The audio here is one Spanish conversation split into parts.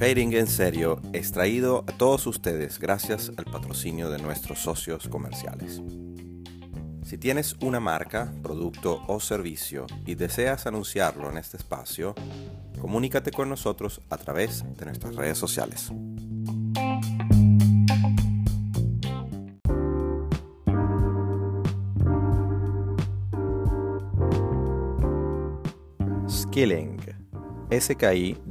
Trading en serio es traído a todos ustedes gracias al patrocinio de nuestros socios comerciales. Si tienes una marca, producto o servicio y deseas anunciarlo en este espacio, comunícate con nosotros a través de nuestras redes sociales. Skilling, S-K-I-L-L-I-N-G,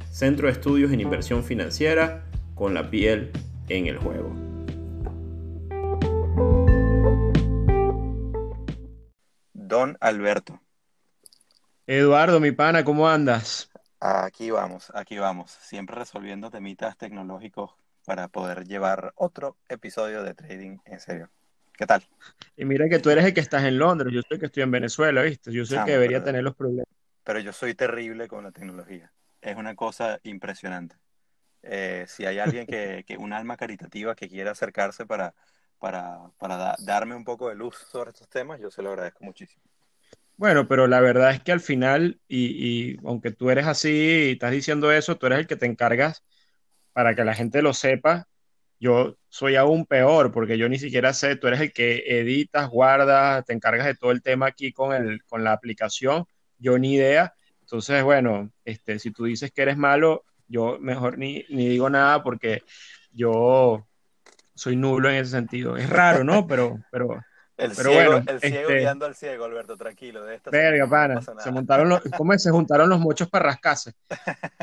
Centro de Estudios en Inversión Financiera con la piel en el juego. Don Alberto. Eduardo, mi pana, ¿cómo andas? Aquí vamos, aquí vamos, siempre resolviendo temitas tecnológicos para poder llevar otro episodio de trading en serio. ¿Qué tal? Y mira que tú eres el que estás en Londres, yo soy el que estoy en Venezuela, ¿viste? Yo soy el que debería tener los problemas. Pero yo soy terrible con la tecnología. Es una cosa impresionante. Eh, si hay alguien que, que, un alma caritativa que quiera acercarse para, para, para darme un poco de luz sobre estos temas, yo se lo agradezco muchísimo. Bueno, pero la verdad es que al final, y, y, aunque tú eres así y estás diciendo eso, tú eres el que te encargas para que la gente lo sepa. Yo soy aún peor porque yo ni siquiera sé, tú eres el que editas, guardas, te encargas de todo el tema aquí con, el, con la aplicación. Yo ni idea. Entonces, bueno, este, si tú dices que eres malo, yo mejor ni, ni digo nada porque yo soy nulo en ese sentido. Es raro, ¿no? Pero, pero, el pero ciego, bueno. El ciego este, guiando al ciego, Alberto, tranquilo. De esta verga, no pana. nada. Se montaron los, ¿cómo? Se juntaron los muchos para rascarse.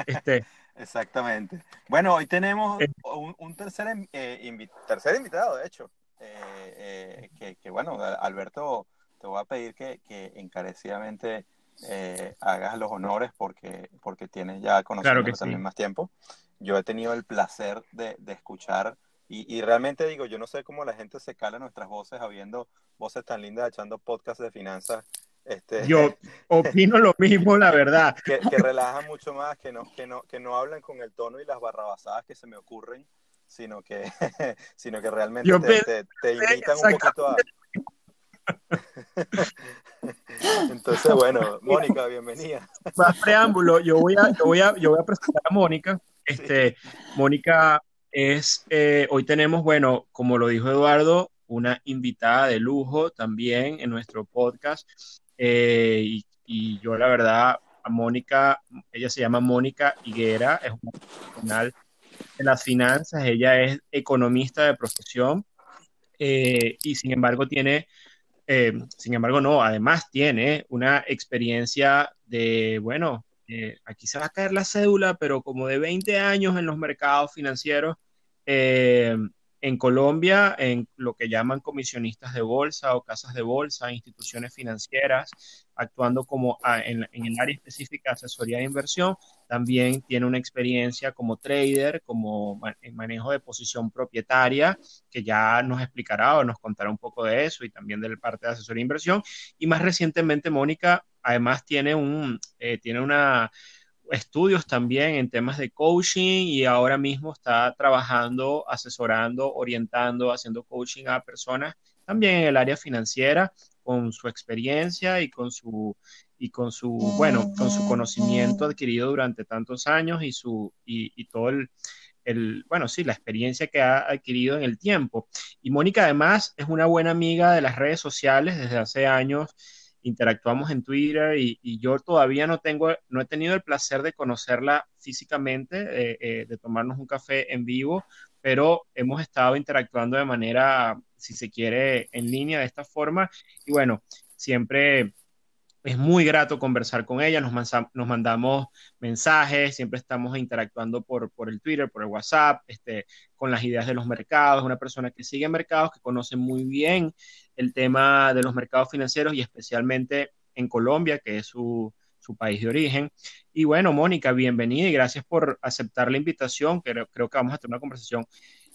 Este, Exactamente. Bueno, hoy tenemos Eh. un, un tercer, eh, invi- tercer invitado, de hecho. Eh, eh, que, que, bueno, Alberto, te voy a pedir que, que encarecidamente eh, hagas los honores porque, porque tienes ya conociendo Claro también sí. más tiempo. Yo he tenido el placer de, de escuchar y, y realmente digo, yo no sé cómo la gente se cala nuestras voces habiendo voces tan lindas echando podcasts de finanzas. Este, yo opino lo mismo, la verdad. que, que relajan mucho más, que no, que, no, que no hablan con el tono y las barrabasadas que se me ocurren, sino que, sino que realmente Yo te, te, te invitan un poquito a... Entonces, bueno, Mónica, bienvenida. Más preámbulo, yo voy a, yo voy a, yo voy a presentar a Mónica. Este, Mónica es, eh, hoy tenemos, bueno, como lo dijo Eduardo, una invitada de lujo también en nuestro podcast. Eh, y, y, yo, la verdad, a Mónica, ella se llama Mónica Higuera, es una profesional de las finanzas, ella es economista de profesión eh, y sin embargo tiene, eh, sin embargo no, además tiene una experiencia de, bueno, eh, aquí se va a caer la cédula, pero como de 20 años en los mercados financieros en Colombia, en lo que llaman comisionistas de bolsa o casas de bolsa, instituciones financieras, actuando como ah, en, el área específica de asesoría de inversión. También tiene una experiencia como trader, como en manejo de posición propietaria, que ya nos explicará o nos contará un poco de eso y también de la parte de asesoría de inversión. Y más recientemente, Mónica, además tiene, un, eh, tiene una estudios también en temas de coaching y ahora mismo está trabajando, asesorando, orientando, haciendo coaching a personas también en el área financiera con su experiencia y con su y con su bueno con su conocimiento adquirido durante tantos años y su y, todo el, el, bueno, sí, la experiencia que ha adquirido en el tiempo. Y Mónica además es una buena amiga de las redes sociales desde hace años interactuamos en Twitter y, yo todavía no tengo, no he tenido el placer de conocerla físicamente, eh, eh, de tomarnos un café en vivo, pero hemos estado interactuando de manera, si se quiere, en línea de esta forma. Y bueno, siempre es muy grato conversar con ella, nos, nos mandamos mensajes, siempre estamos interactuando por, por, el Twitter, por el WhatsApp, este, con las ideas de los mercados, una persona que sigue mercados, que conoce muy bien el tema de los mercados financieros y especialmente en Colombia, que es su, su país de origen. Y bueno, Mónica, bienvenida y gracias por aceptar la invitación, creo, creo que vamos a tener una conversación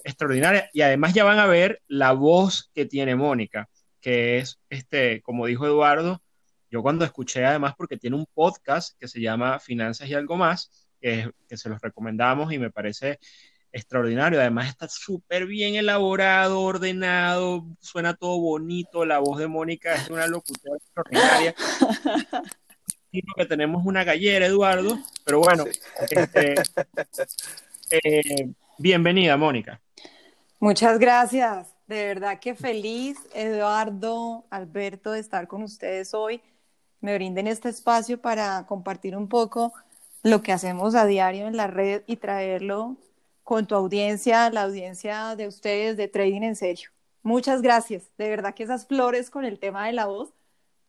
extraordinaria y además ya van a ver la voz que tiene Mónica, que es, este, como dijo Eduardo, yo cuando escuché además, porque tiene un podcast que se llama Finanzas y algo más, que, se los recomendamos y me parece extraordinario. Además está súper bien elaborado, ordenado, suena todo bonito. La voz de Mónica es una locutora extraordinaria. que tenemos una gallera, Eduardo, pero bueno, este, eh, bienvenida, Mónica. Muchas gracias. De verdad que feliz, Eduardo, Alberto, de estar con ustedes hoy me brinden este espacio para compartir un poco lo que hacemos a diario en la red y traerlo con tu audiencia, la audiencia de ustedes de Trading en Serio. Muchas gracias. De verdad que esas flores con el tema de la voz,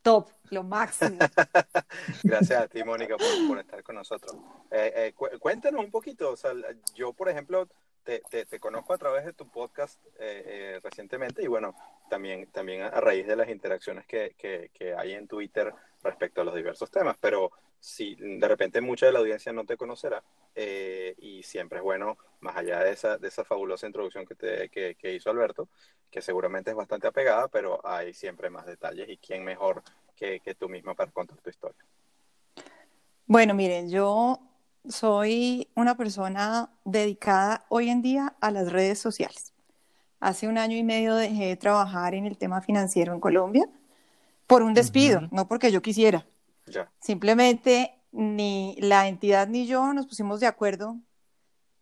top, lo máximo. gracias a ti, Mónica, por, estar con nosotros. Eh, eh, cuéntanos un poquito. O sea, yo, por ejemplo, te, te, conozco a través de tu podcast eh, recientemente y bueno, también, también a raíz de las interacciones que, que, que hay en Twitter respecto a los diversos temas, pero si de repente mucha de la audiencia no te conocerá eh, y siempre es bueno, más allá de esa, de esa fabulosa introducción que, te, que, hizo Alberto, que seguramente es bastante apegada, pero hay siempre más detalles y quién mejor que, que tú misma para contar tu historia. Bueno, miren, yo soy una persona dedicada hoy en día a las redes sociales. Hace un año y medio dejé de trabajar en el tema financiero en Colombia por un despido, no porque yo quisiera. Simplemente ni la entidad ni yo nos pusimos de acuerdo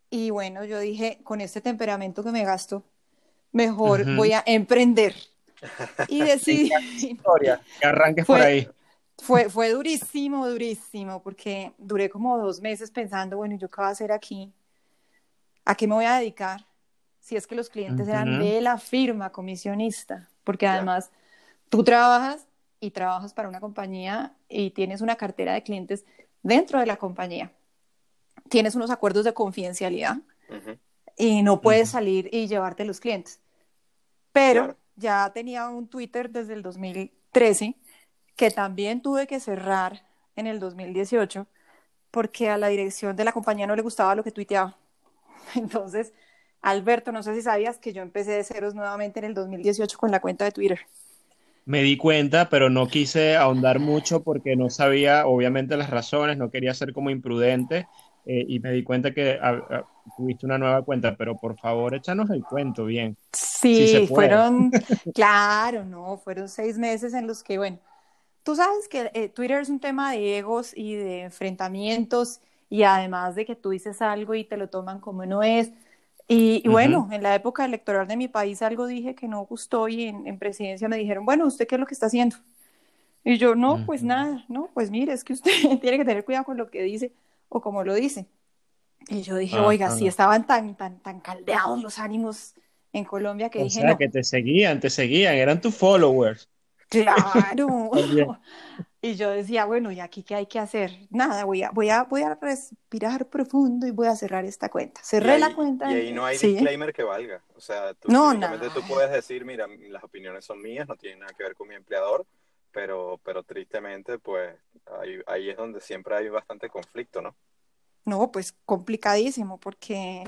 y bueno, yo dije, con este temperamento que me gasto, mejor voy a emprender. Y decidí... Historia, que arranques por ahí. Fue, fue durísimo, durísimo, porque duré como dos meses pensando, bueno, ¿yo qué voy a hacer aquí? ¿A qué me voy a dedicar? Si es que los clientes eran de la firma comisionista, porque además tú trabajas y trabajas para una compañía y tienes una cartera de clientes dentro de la compañía. Tienes unos acuerdos de confidencialidad y no puedes salir y llevarte los clientes. Pero ya tenía un Twitter desde el 2013 que también tuve que cerrar en el 2018 porque a la dirección de la compañía no le gustaba lo que tuiteaba. Entonces, Alberto, no sé si sabías que yo empecé de ceros nuevamente en el 2018 con la cuenta de Twitter me di cuenta, pero no quise ahondar mucho porque no sabía, obviamente, las razones, no quería ser como imprudente eh, y me di cuenta que ah, ah, tuviste una nueva cuenta, pero por favor, échanos el cuento bien. Sí, fueron, claro, no, fueron seis meses en los que, bueno, tú sabes que eh, Twitter es un tema de egos y de enfrentamientos y además de que tú dices algo y te lo toman como no es. Y, bueno, en la época electoral de mi país algo dije que no gustó y en, presidencia me dijeron, bueno, ¿usted qué es lo que está haciendo? Y yo, no, pues nada, no, pues mire, es que usted tiene que tener cuidado con lo que dice o como lo dice. Y yo dije, oiga, si estaban tan, tan, tan caldeados los ánimos en Colombia que o dije, sea, que te seguían, te seguían, eran tus followers. Claro. y yo decía, bueno, ¿y aquí qué hay que hacer? Nada, voy a, voy a, voy a respirar profundo y voy a cerrar esta cuenta. Cerré la cuenta. Y ahí no hay disclaimer que valga. O sea, tú, no, tú puedes decir, mira, las opiniones son mías, no tienen nada que ver con mi empleador, pero, pero tristemente, pues ahí, ahí es donde siempre hay bastante conflicto, ¿no? No, pues complicadísimo, porque,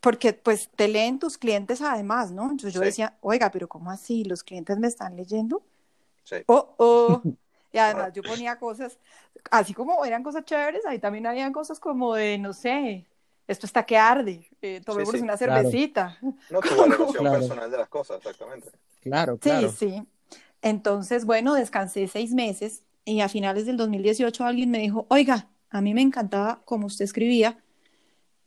porque pues te leen tus clientes además, ¿no? Entonces yo decía, oiga, pero ¿cómo así? ¿Los clientes me están leyendo? Sí. Oh, oh. Y además yo ponía cosas, así como eran cosas chéveres, ahí también habían cosas como de, no sé, esto está que arde, eh, tomemos una cervecita. No, tu valoración personal de las cosas, exactamente. Claro, claro. Sí, sí. Entonces, bueno, descansé seis meses y a finales del 2018 alguien me dijo, oiga, a mí me encantaba como usted escribía,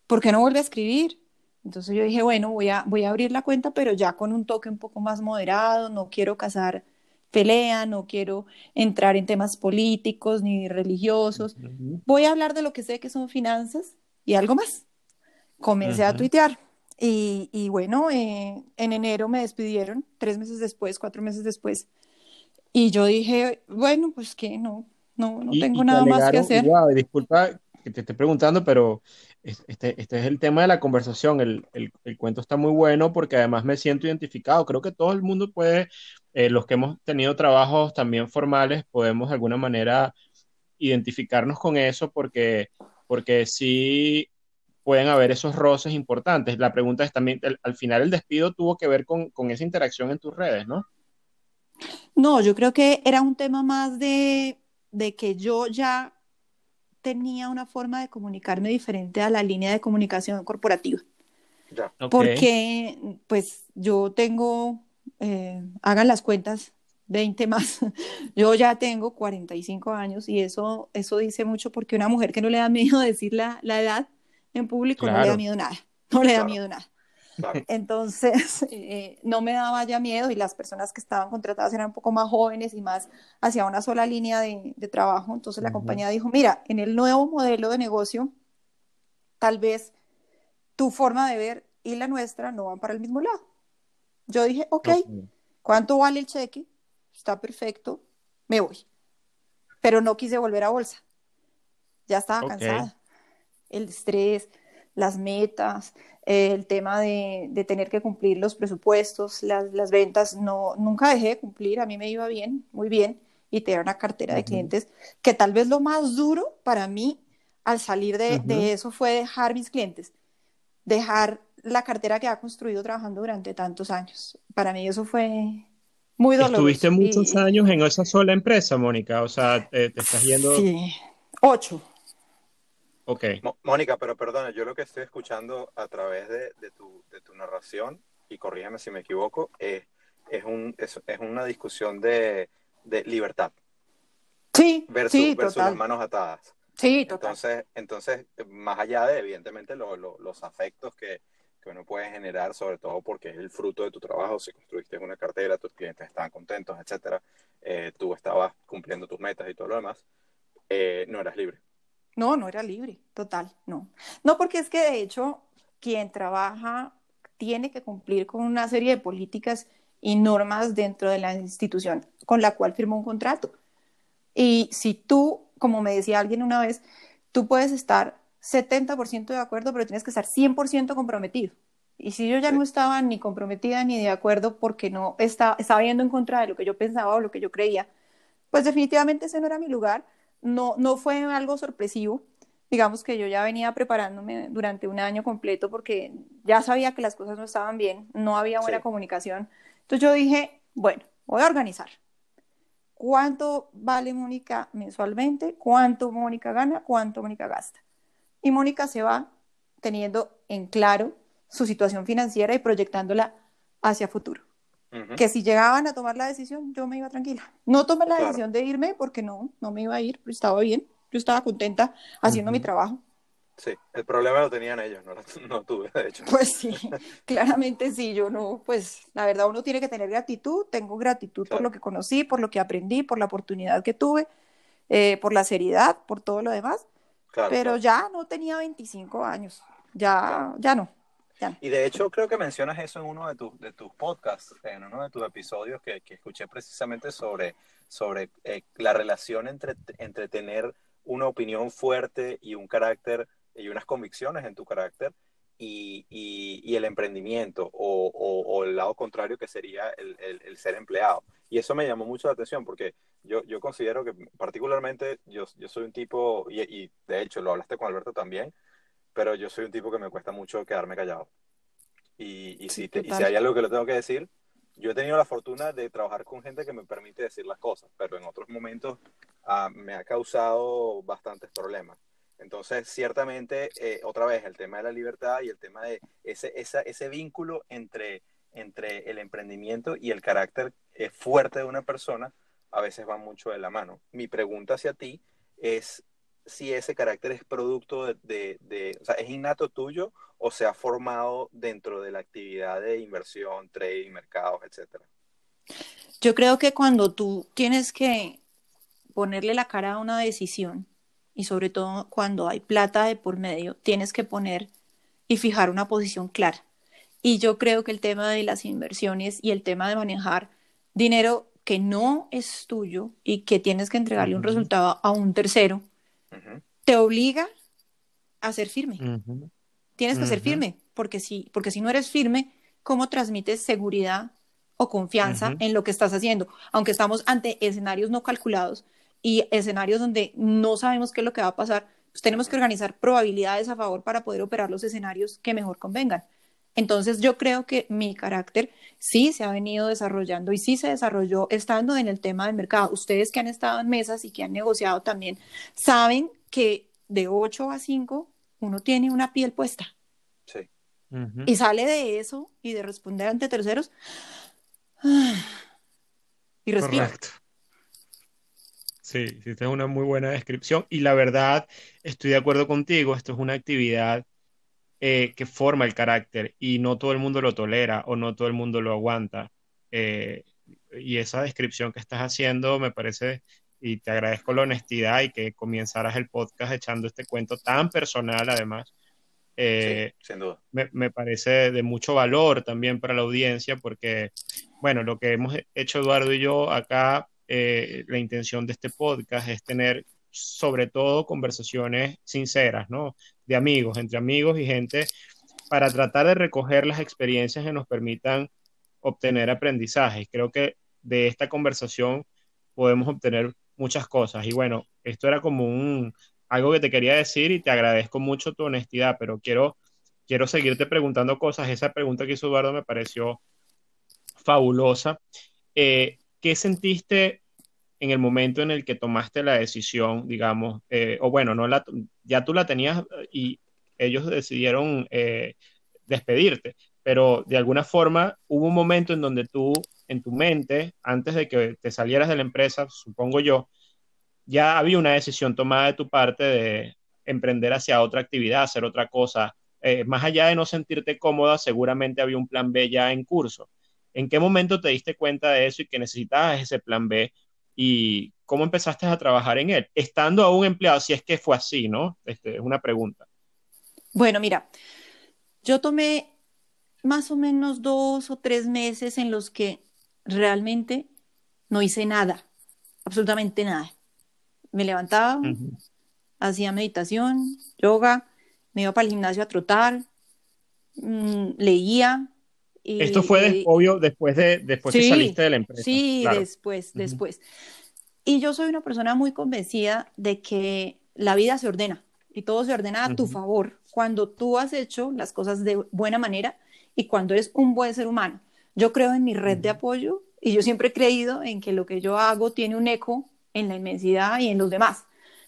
¿por qué no vuelve a escribir? Entonces yo dije, bueno, voy a, voy a abrir la cuenta, pero ya con un toque un poco más moderado, no quiero casar pelea, no quiero entrar en temas políticos ni religiosos. Voy a hablar de lo que sé que son finanzas y algo más. Comencé a tuitear y, bueno, eh, en enero me despidieron, tres meses después, cuatro meses después. Y yo dije, bueno, pues que no, no, no tengo nada más que hacer. disculpa que te esté preguntando, pero este, este es el tema de la conversación. El, el, el, cuento está muy bueno porque además me siento identificado. Creo que todo el mundo puede eh, los que hemos tenido trabajos también formales, podemos de alguna manera identificarnos con eso porque, porque sí pueden haber esos roces importantes. La pregunta es también, al final el despido tuvo que ver con, con, esa interacción en tus redes, ¿no? No, yo creo que era un tema más de, de que yo ya tenía una forma de comunicarme diferente a la línea de comunicación corporativa. Porque pues yo tengo eh, hagan las cuentas, 20 más. Yo ya tengo 45 años y eso, eso dice mucho porque una mujer que no le da miedo decir la, la edad en público no le da miedo nada, no le da miedo nada. Entonces, eh, no me daba ya miedo y las personas que estaban contratadas eran un poco más jóvenes y más hacia una sola línea de, de trabajo. Entonces la compañía dijo, mira, en el nuevo modelo de negocio, tal vez tu forma de ver y la nuestra no van para el mismo lado. Yo dije, ok, ¿cuánto vale el cheque? Está perfecto, me voy. Pero no quise volver a bolsa. Ya estaba cansada. El estrés, las metas, el tema de, tener que cumplir los presupuestos, las, ventas, no, nunca dejé de cumplir, a mí me iba bien, muy bien, y tenía una cartera de clientes que tal vez lo más duro para mí al salir de, de eso fue dejar mis clientes, dejar la cartera que ha construido trabajando durante tantos años. Para mí eso fue muy doloroso. Estuviste muchos años en esa sola empresa, Mónica, o sea, te, estás yendo... Sí, ocho. Ok. Mónica, pero perdona, yo lo que estoy escuchando a través de, tu, narración, y corrígeme si me equivoco, es, es, un, es, una discusión de, libertad. Sí, versus, sí, versus las manos atadas. Sí, total. Entonces, entonces más allá de, evidentemente, los afectos que, que uno puede generar, sobre todo porque es el fruto de tu trabajo, si construiste una cartera, tus clientes estaban contentos, etcétera, eh, tú estabas cumpliendo tus metas y todo lo demás, eh, no eras libre. No, no era libre, total, no. No, porque es que de hecho quien trabaja tiene que cumplir con una serie de políticas y normas dentro de la institución con la cual firmó un contrato. Y si tú, como me decía alguien una vez, tú puedes estar 70% de acuerdo, pero tienes que estar 100% comprometido. Y si yo ya no estaba ni comprometida ni de acuerdo porque no estaba, estaba yendo en contra de lo que yo pensaba o lo que yo creía, pues definitivamente ese no era mi lugar. No, no fue algo sorpresivo. Digamos que yo ya venía preparándome durante un año completo porque ya sabía que las cosas no estaban bien, no había buena comunicación. Entonces yo dije, bueno, voy a organizar. ¿Cuánto vale Mónica mensualmente? ¿Cuánto Mónica gana? ¿Cuánto Mónica gasta? Y Mónica se va teniendo en claro su situación financiera y proyectándola hacia futuro. Que si llegaban a tomar la decisión, yo me iba tranquila. No tomé la decisión de irme porque no, no me iba a ir, pero estaba bien, yo estaba contenta haciendo mi trabajo. Sí, el problema lo tenían ellos, no, no tuve, de hecho. Pues sí, claramente sí, yo no, pues la verdad uno tiene que tener gratitud, tengo gratitud por lo que conocí, por lo que aprendí, por la oportunidad que tuve, eh, por la seriedad, por todo lo demás, pero ya no tenía 25 años, ya, ya no. Y de hecho creo que mencionas eso en uno de, tus de tus podcasts, en uno de tus episodios que, que escuché precisamente sobre, sobre eh, la relación entre, entre tener una opinión fuerte y un carácter y unas convicciones en tu carácter y, y, el emprendimiento o, o, el lado contrario que sería el, el, ser empleado. Y eso me llamó mucho la atención porque yo, yo considero que particularmente yo, yo soy un tipo, y, y, de hecho lo hablaste con Alberto también, pero yo soy un tipo que me cuesta mucho quedarme callado. Y, y si, y si hay algo que le tengo que decir, yo he tenido la fortuna de trabajar con gente que me permite decir las cosas, pero en otros momentos ah, me ha causado bastantes problemas. Entonces, ciertamente, eh, otra vez, el tema de la libertad y el tema de ese, ese vínculo entre, entre el emprendimiento y el carácter eh, fuerte de una persona, a veces va mucho de la mano. Mi pregunta hacia ti es si ese carácter es producto de, de, o sea, es innato tuyo o se ha formado dentro de la actividad de inversión, trading, mercados, etcétera. Yo creo que cuando tú tienes que ponerle la cara a una decisión, y sobre todo cuando hay plata de por medio, tienes que poner y fijar una posición clara. Y yo creo que el tema de las inversiones y el tema de manejar dinero que no es tuyo y que tienes que entregarle un resultado a un tercero, te obliga a ser firme. Tienes que ser firme, porque si, porque si no eres firme, ¿cómo transmites seguridad o confianza en lo que estás haciendo? Aunque estamos ante escenarios no calculados, y escenarios donde no sabemos qué es lo que va a pasar, pues tenemos que organizar probabilidades a favor para poder operar los escenarios que mejor convengan. Entonces yo creo que mi carácter sí se ha venido desarrollando y sí se desarrolló estando en el tema del mercado. Ustedes que han estado en mesas y que han negociado también saben que de 8 a 5 uno tiene una piel puesta. Sí. Y sale de eso y de responder ante terceros y respira. Sí, sí, esta es una muy buena descripción y la verdad estoy de acuerdo contigo, esto es una actividad eh, que forma el carácter y no todo el mundo lo tolera o no todo el mundo lo aguanta. Eh, y esa descripción que estás haciendo me parece, y te agradezco la honestidad y que comenzaras el podcast echando este cuento tan personal además. Eh, sin duda. Me, me, parece de mucho valor también para la audiencia porque, bueno, lo que hemos hecho Eduardo y yo acá eh, la intención de este podcast es tener sobre todo conversaciones sinceras, ¿no? De amigos, entre amigos y gente, para tratar de recoger las experiencias que nos permitan obtener aprendizajes. Creo que de esta conversación podemos obtener muchas cosas. Y bueno, esto era como un, algo que te quería decir y te agradezco mucho tu honestidad, pero quiero, quiero seguirte preguntando cosas. Esa pregunta que hizo Eduardo me pareció fabulosa. Eh, ¿qué sentiste en el momento en el que tomaste la decisión, digamos, eh, o bueno, no la, ya tú la tenías y ellos decidieron eh, despedirte, pero de alguna forma hubo un momento en donde tú, en tu mente, antes de que te salieras de la empresa, supongo yo, ya había una decisión tomada de tu parte de emprender hacia otra actividad, hacer otra cosa. Eh, más allá de no sentirte cómoda, seguramente había un plan B ya en curso. ¿En qué momento te diste cuenta de eso y que necesitabas ese plan B? ¿Y cómo empezaste a trabajar en él? Estando aún empleado, si es que fue así, ¿no? Este, es una pregunta. Bueno, mira, yo tomé más o menos dos o tres meses en los que realmente no hice nada, absolutamente nada. Me levantaba, hacía meditación, yoga, me iba para el gimnasio a trotar, mm, leía, esto fue, obvio, después de después que saliste de la empresa. Sí, después, después. Y yo soy una persona muy convencida de que la vida se ordena y todo se ordena a tu favor cuando tú has hecho las cosas de buena manera y cuando eres un buen ser humano. Yo creo en mi red de apoyo y yo siempre he creído en que lo que yo hago tiene un eco en la inmensidad y en los demás.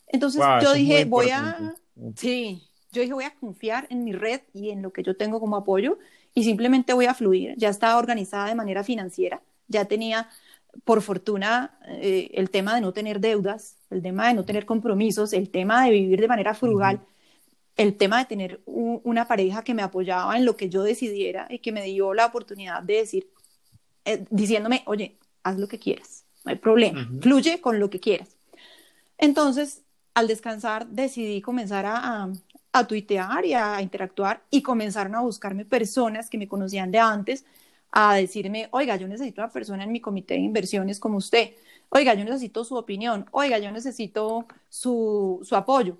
Entonces yo dije, voy a, sí, yo dije, voy a confiar en mi red y en lo que yo tengo como apoyo y simplemente voy a fluir. Ya estaba organizada de manera financiera, ya tenía, por fortuna, eh, el tema de no tener deudas, el tema de no tener compromisos, el tema de vivir de manera frugal. el tema de tener una pareja que me apoyaba en lo que yo decidiera y que me dio la oportunidad de decir, eh, diciéndome, oye, haz lo que quieras, no hay problema, fluye con lo que quieras. Entonces, al descansar, decidí comenzar a, a, tuitear y a interactuar y comenzaron a buscarme personas que me conocían de antes, a decirme, oiga, yo necesito una persona en mi comité de inversiones como usted, oiga, yo necesito su opinión, oiga, yo necesito su, su apoyo.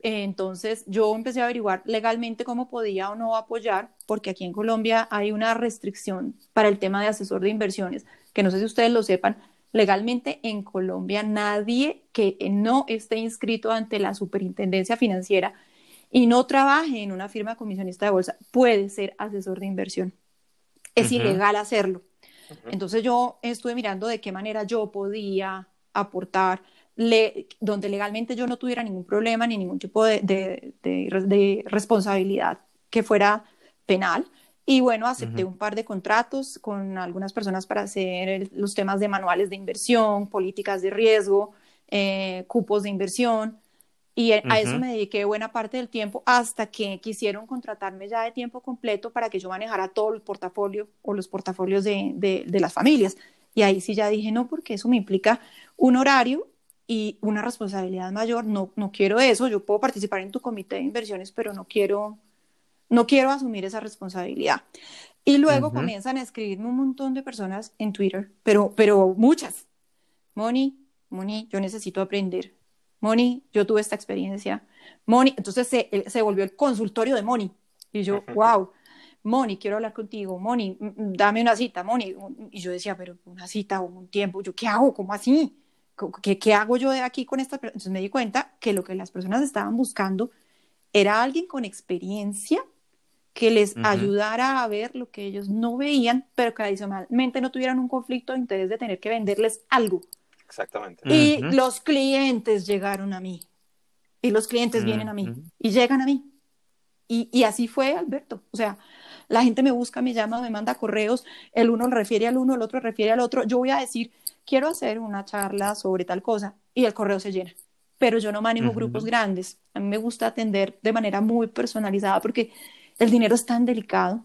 Entonces yo empecé a averiguar legalmente cómo podía o no apoyar, porque aquí en Colombia hay una restricción para el tema de asesor de inversiones, que no sé si ustedes lo sepan, legalmente en Colombia nadie que no esté inscrito ante la superintendencia financiera y no trabaje en una firma comisionista de bolsa puede ser asesor de inversión. Es ilegal hacerlo. Entonces yo estuve mirando de qué manera yo podía aportar donde legalmente yo no tuviera ningún problema ni ningún tipo de, responsabilidad que fuera penal. Y bueno, acepté un par de contratos con algunas personas para hacer los temas de manuales de inversión, políticas de riesgo, eh, cupos de inversión. Y a eso me dediqué buena parte del tiempo hasta que quisieron contratarme ya de tiempo completo para que yo manejara todo el portafolio o los portafolios de, de las familias. Y ahí sí ya dije, no, porque eso me implica un horario y una responsabilidad mayor, no, no quiero eso, yo puedo participar en tu comité de inversiones, pero no quiero, no quiero asumir esa responsabilidad. Y luego comienzan a escribirme un montón de personas en Twitter, pero, pero muchas. Moni, Moni, yo necesito aprender. Moni, yo tuve esta experiencia. Moni, entonces se, se volvió el consultorio de Moni. Y yo, wow, Moni, quiero hablar contigo. Moni, dame una cita, Moni. Y yo decía, pero una cita o un tiempo, ¿yo qué hago? ¿Cómo así? ¿qué, ¿qué, hago yo de aquí con esta Entonces me di cuenta que lo que las personas estaban buscando era alguien con experiencia que les ayudara a ver lo que ellos no veían, pero que adicionalmente no tuvieran un conflicto de interés de tener que venderles algo. Exactamente. Y los clientes llegaron a mí. Y los clientes vienen a mí. Y llegan a mí. Y, y, así fue, Alberto. O sea, la gente me busca, me llama, me manda correos, el uno le refiere al uno, el otro refiere al otro. Yo voy a decir, quiero hacer una charla sobre tal cosa y el correo se llena. Pero yo no manejo grupos grandes. A mí me gusta atender de manera muy personalizada porque el dinero es tan delicado,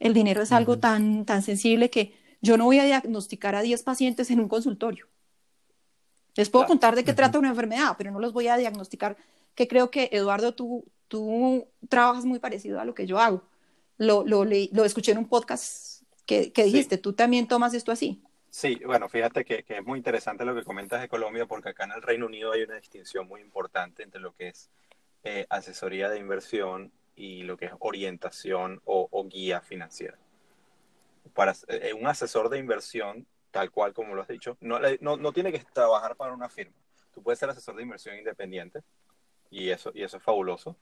el dinero es algo tan, tan sensible que yo no voy a diagnosticar a 10 pacientes en un consultorio. Les puedo contar de qué trata una enfermedad, pero no los voy a diagnosticar, que creo que, Eduardo, tú, tú trabajas muy parecido a lo que yo hago. Lo, lo, lo escuché en un podcast que, que dijiste, tú también tomas esto así. Sí, bueno, fíjate que, es muy interesante lo que comentas de Colombia porque acá en el Reino Unido hay una distinción muy importante entre lo que es eh, asesoría de inversión y lo que es orientación o, guía financiera. Para eh, un asesor de inversión, tal cual como lo has dicho, no, no, tiene que trabajar para una firma. Tú puedes ser asesor de inversión independiente y eso, y eso es fabuloso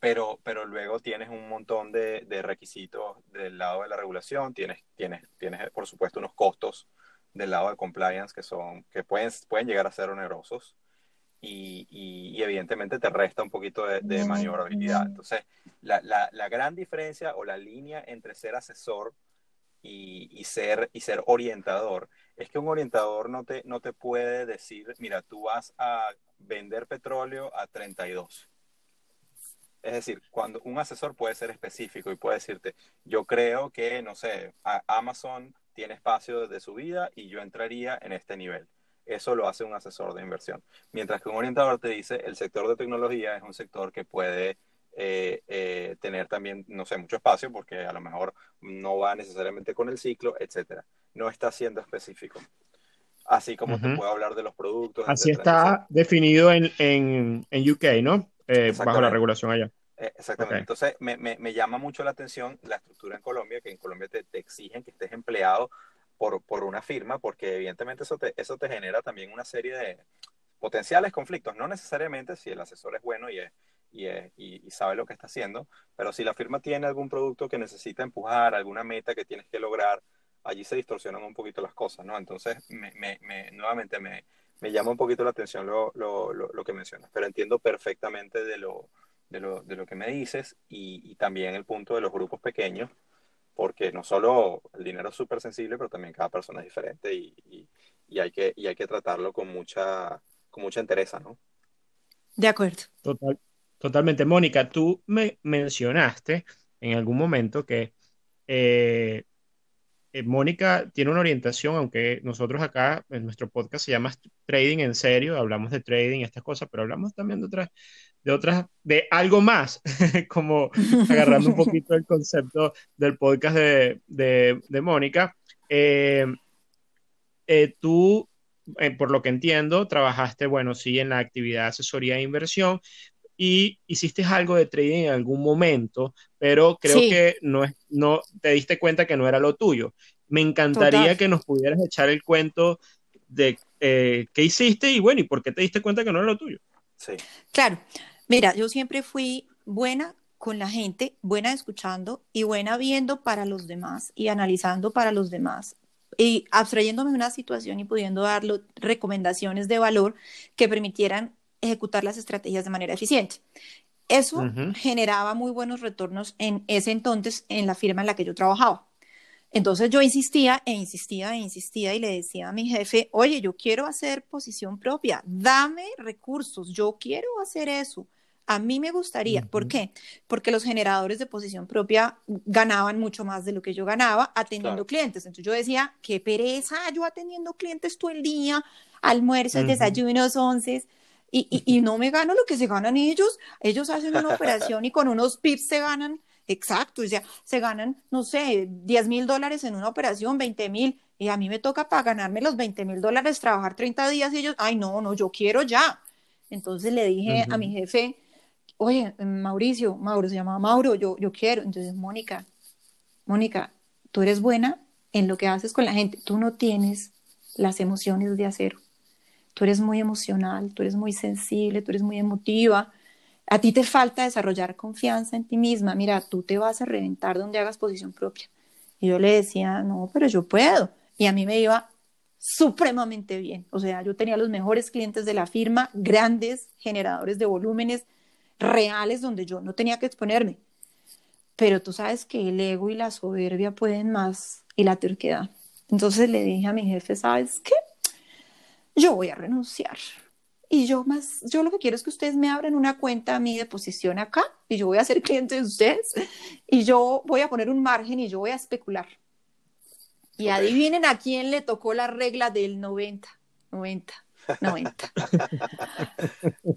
pero, pero luego tienes un montón de, de, requisitos del lado de la regulación, tienes, tienes, tienes por supuesto unos costos del lado de compliance que son que pueden, pueden llegar a ser onerosos y, y, evidentemente te resta un poquito de, maniobrabilidad. Entonces, la, la, la, gran diferencia o la línea entre ser asesor y, ser, y ser orientador es que un orientador no te, no te puede decir, mira, tú vas a vender petróleo a 32. Es decir, cuando un asesor puede ser específico y puede decirte, yo creo que, no sé, Amazon tiene espacio de subida y yo entraría en este nivel. Eso lo hace un asesor de inversión. Mientras que un orientador te dice, el sector de tecnología es un sector que puede eh, eh, tener también, no sé, mucho espacio porque a lo mejor no va necesariamente con el ciclo, etcétera. No está siendo específico. Así como te puedo hablar de los productos. Así está definido en, en, en UK, ¿no? Eh, bajo la regulación allá. Eh, exactamente. Entonces, me, me, me, llama mucho la atención la estructura en Colombia, que en Colombia te, te exigen que estés empleado por, por, una firma, porque evidentemente eso te, eso te genera también una serie de potenciales conflictos. No necesariamente si el asesor es bueno y, es, y, es, y, sabe lo que está haciendo, pero si la firma tiene algún producto que necesita empujar, alguna meta que tienes que lograr, allí se distorsionan un poquito las cosas, ¿no? Entonces, me, me, nuevamente me, llama un poquito la atención lo, lo, lo, lo que mencionas, pero entiendo perfectamente de lo de lo, de lo que me dices y, también el punto de los grupos pequeños, porque no solo el dinero es súper sensible, pero también cada persona es diferente y, y, hay, que, hay que tratarlo con mucha, con mucha entereza, ¿no? De acuerdo. Total, Totalmente. Mónica, tú me mencionaste en algún momento que eh, eh, Mónica tiene una orientación, aunque nosotros acá en nuestro podcast se llama Trading en serio, hablamos de trading estas cosas, pero hablamos también de otras, de otras, de algo más, como agarrando un poquito el concepto del podcast de, Mónica. Eh, tú por lo que entiendo, trabajaste, bueno, sí, en la actividad de asesoría de inversión, y hiciste algo de trading en algún momento, pero creo que no, es, no te diste cuenta que no era lo tuyo. Me encantaría que nos pudieras echar el cuento de eh, qué hiciste y bueno, y por qué te diste cuenta que no era lo tuyo. Sí. Claro, mira, yo siempre fui buena con la gente, buena escuchando y buena viendo para los demás y analizando para los demás y abstrayéndome de una situación y pudiendo dar recomendaciones de valor que permitieran ejecutar las estrategias de manera eficiente. Eso generaba muy buenos retornos en ese entonces en la firma en la que yo trabajaba. Entonces yo insistía e insistía e insistía y le decía a mi jefe, oye, yo quiero hacer posición propia, dame recursos, yo quiero hacer eso. A mí me gustaría. ¿Por qué? Porque los generadores de posición propia ganaban mucho más de lo que yo ganaba atendiendo clientes. Entonces yo decía, qué pereza yo atendiendo clientes todo el día, almuerzos, desayunos, once y, no me gano lo que se ganan ellos. Ellos hacen una operación y con unos pips se ganan, exacto, o sea, se ganan, no sé, 10 mil dólares en una operación, 20 mil, y a mí me toca para ganarme los 20 mil dólares, trabajar 30 días y ellos, ay, no, no, yo quiero ya. Entonces le dije a mi jefe, oye, Mauricio, Mauro se llama Mauro, yo, yo quiero. Entonces, Mónica, Mónica, tú eres buena en lo que haces con la gente, tú no tienes las emociones de acero tú eres muy emocional, tú eres muy sensible, tú eres muy emotiva, a ti te falta desarrollar confianza en ti misma, mira, tú te vas a reventar donde hagas posición propia. Y yo le decía, no, pero yo puedo. Y a mí me iba supremamente bien. O sea, yo tenía los mejores clientes de la firma, grandes generadores de volúmenes reales donde yo no tenía que exponerme. Pero tú sabes que el ego y la soberbia pueden más y la terquedad. Entonces le dije a mi jefe, ¿sabes qué? Yo voy a renunciar. Y yo más, yo lo que quiero es que ustedes me abran una cuenta a mi de posición acá y yo voy a ser cliente de ustedes y yo voy a poner un margen y yo voy a especular. Y adivinen a quién le tocó la regla del 90, 90. 90.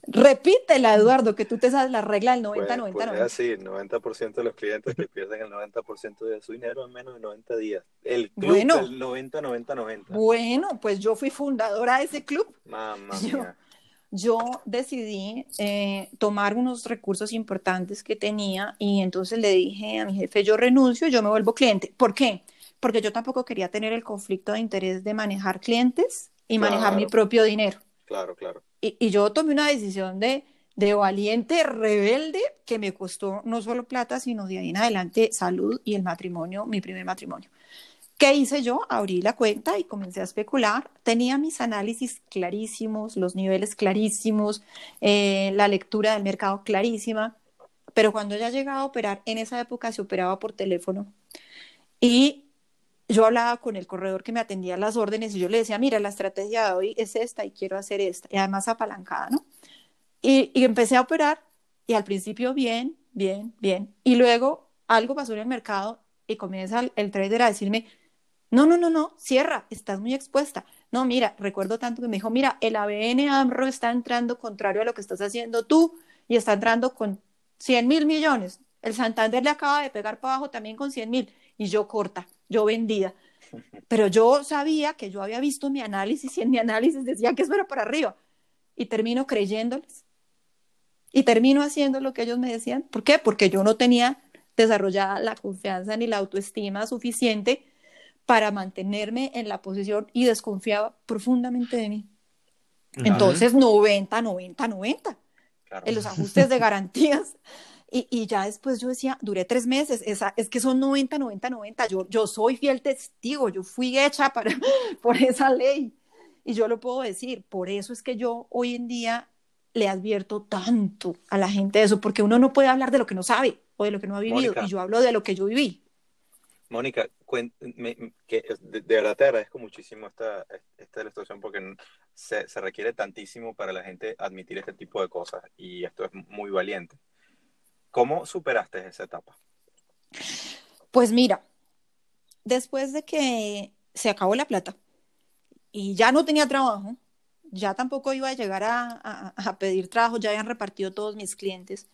Repítela, Eduardo, que tú te sabes la regla del 90, 90, pues 90. Sí, 90% de los clientes que pierden el 90% de su dinero en menos de 90 días. El club bueno, del 90, 90, 90. Bueno, pues yo fui fundadora de ese club. Mamá mía. Yo, decidí eh, tomar unos recursos importantes que tenía y entonces le dije a mi jefe, yo renuncio, yo me vuelvo cliente. ¿Por qué? Porque yo tampoco quería tener el conflicto de interés de manejar clientes y manejar mi propio dinero. Claro, claro. Y, y, yo tomé una decisión de, de valiente, rebelde, que me costó no solo plata, sino de ahí en adelante salud y el matrimonio, mi primer matrimonio. ¿Qué hice yo? Abrí la cuenta y comencé a especular. Tenía mis análisis clarísimos, los niveles clarísimos, eh, la lectura del mercado clarísima, pero cuando ya llegaba a operar, en esa época se operaba por teléfono y yo hablaba con el corredor que me atendía las órdenes y yo le decía, mira, la estrategia de hoy es esta y quiero hacer esta, y además apalancada, ¿no? Y, empecé a operar y al principio bien, bien, bien. Y luego algo pasó en el mercado y comienza el, trader a decirme, no, no, no, no, cierra, estás muy expuesta. No, mira, recuerdo tanto que me dijo, mira, el ABN AMRO está entrando contrario a lo que estás haciendo tú y está entrando con 100 mil millones. El Santander le acaba de pegar para abajo también con 100 mil y yo corta yo vendida. Pero yo sabía que yo había visto mi análisis y en mi análisis decía que eso era para arriba. Y termino creyéndoles. Y termino haciendo lo que ellos me decían. ¿Por qué? Porque yo no tenía desarrollada la confianza ni la autoestima suficiente para mantenerme en la posición y desconfiaba profundamente de mí. Entonces, 90, 90, 90. En los ajustes de garantías y, y, ya después yo decía, duré tres meses, esa, es que son 90, 90, 90, yo, yo soy fiel testigo, yo fui hecha para, por esa ley. Y yo lo puedo decir, por eso es que yo hoy en día le advierto tanto a la gente de eso, porque uno no puede hablar de lo que no sabe o de lo que no ha vivido, y yo hablo de lo que yo viví. Mónica, que de, verdad te agradezco muchísimo esta, esta ilustración porque se, se, requiere tantísimo para la gente admitir este tipo de cosas y esto es muy valiente. ¿Cómo superaste esa etapa? Pues mira, después de que se acabó la plata y ya no tenía trabajo, ya tampoco iba a llegar a, a pedir trabajo, ya habían repartido todos mis clientes.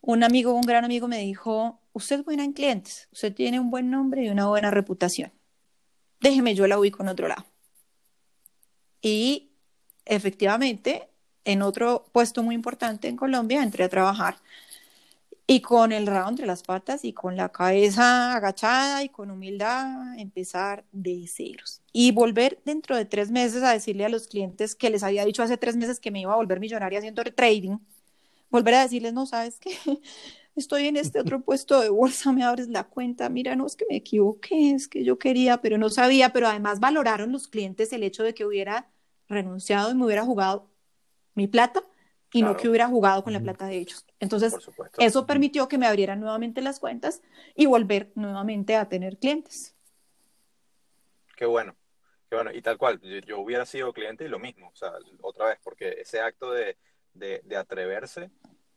Un amigo, un gran amigo me dijo, usted es buena en clientes, usted tiene un buen nombre y una buena reputación. Déjeme, yo la ubico en otro lado. Y efectivamente, en otro puesto muy importante en Colombia, entré a trabajar y con el rabo entre las patas y con la cabeza agachada y con humildad empezar de ceros. Y volver dentro de tres meses a decirle a los clientes que les había dicho hace tres meses que me iba a volver millonaria haciendo trading, volver a decirles, no, sabes qué, estoy en este otro puesto de bolsa, me abres la cuenta, mira, no es que me equivoqué, es que yo quería, pero no sabía, pero además valoraron los clientes el hecho de que hubiera renunciado y me hubiera jugado mi plata y no que hubiera jugado con la plata de ellos. Entonces, eso permitió que me abrieran nuevamente las cuentas y volver nuevamente a tener clientes. Qué bueno, qué bueno. Y tal cual, yo, hubiera sido cliente y lo mismo, o sea, otra vez, porque ese acto de, de, atreverse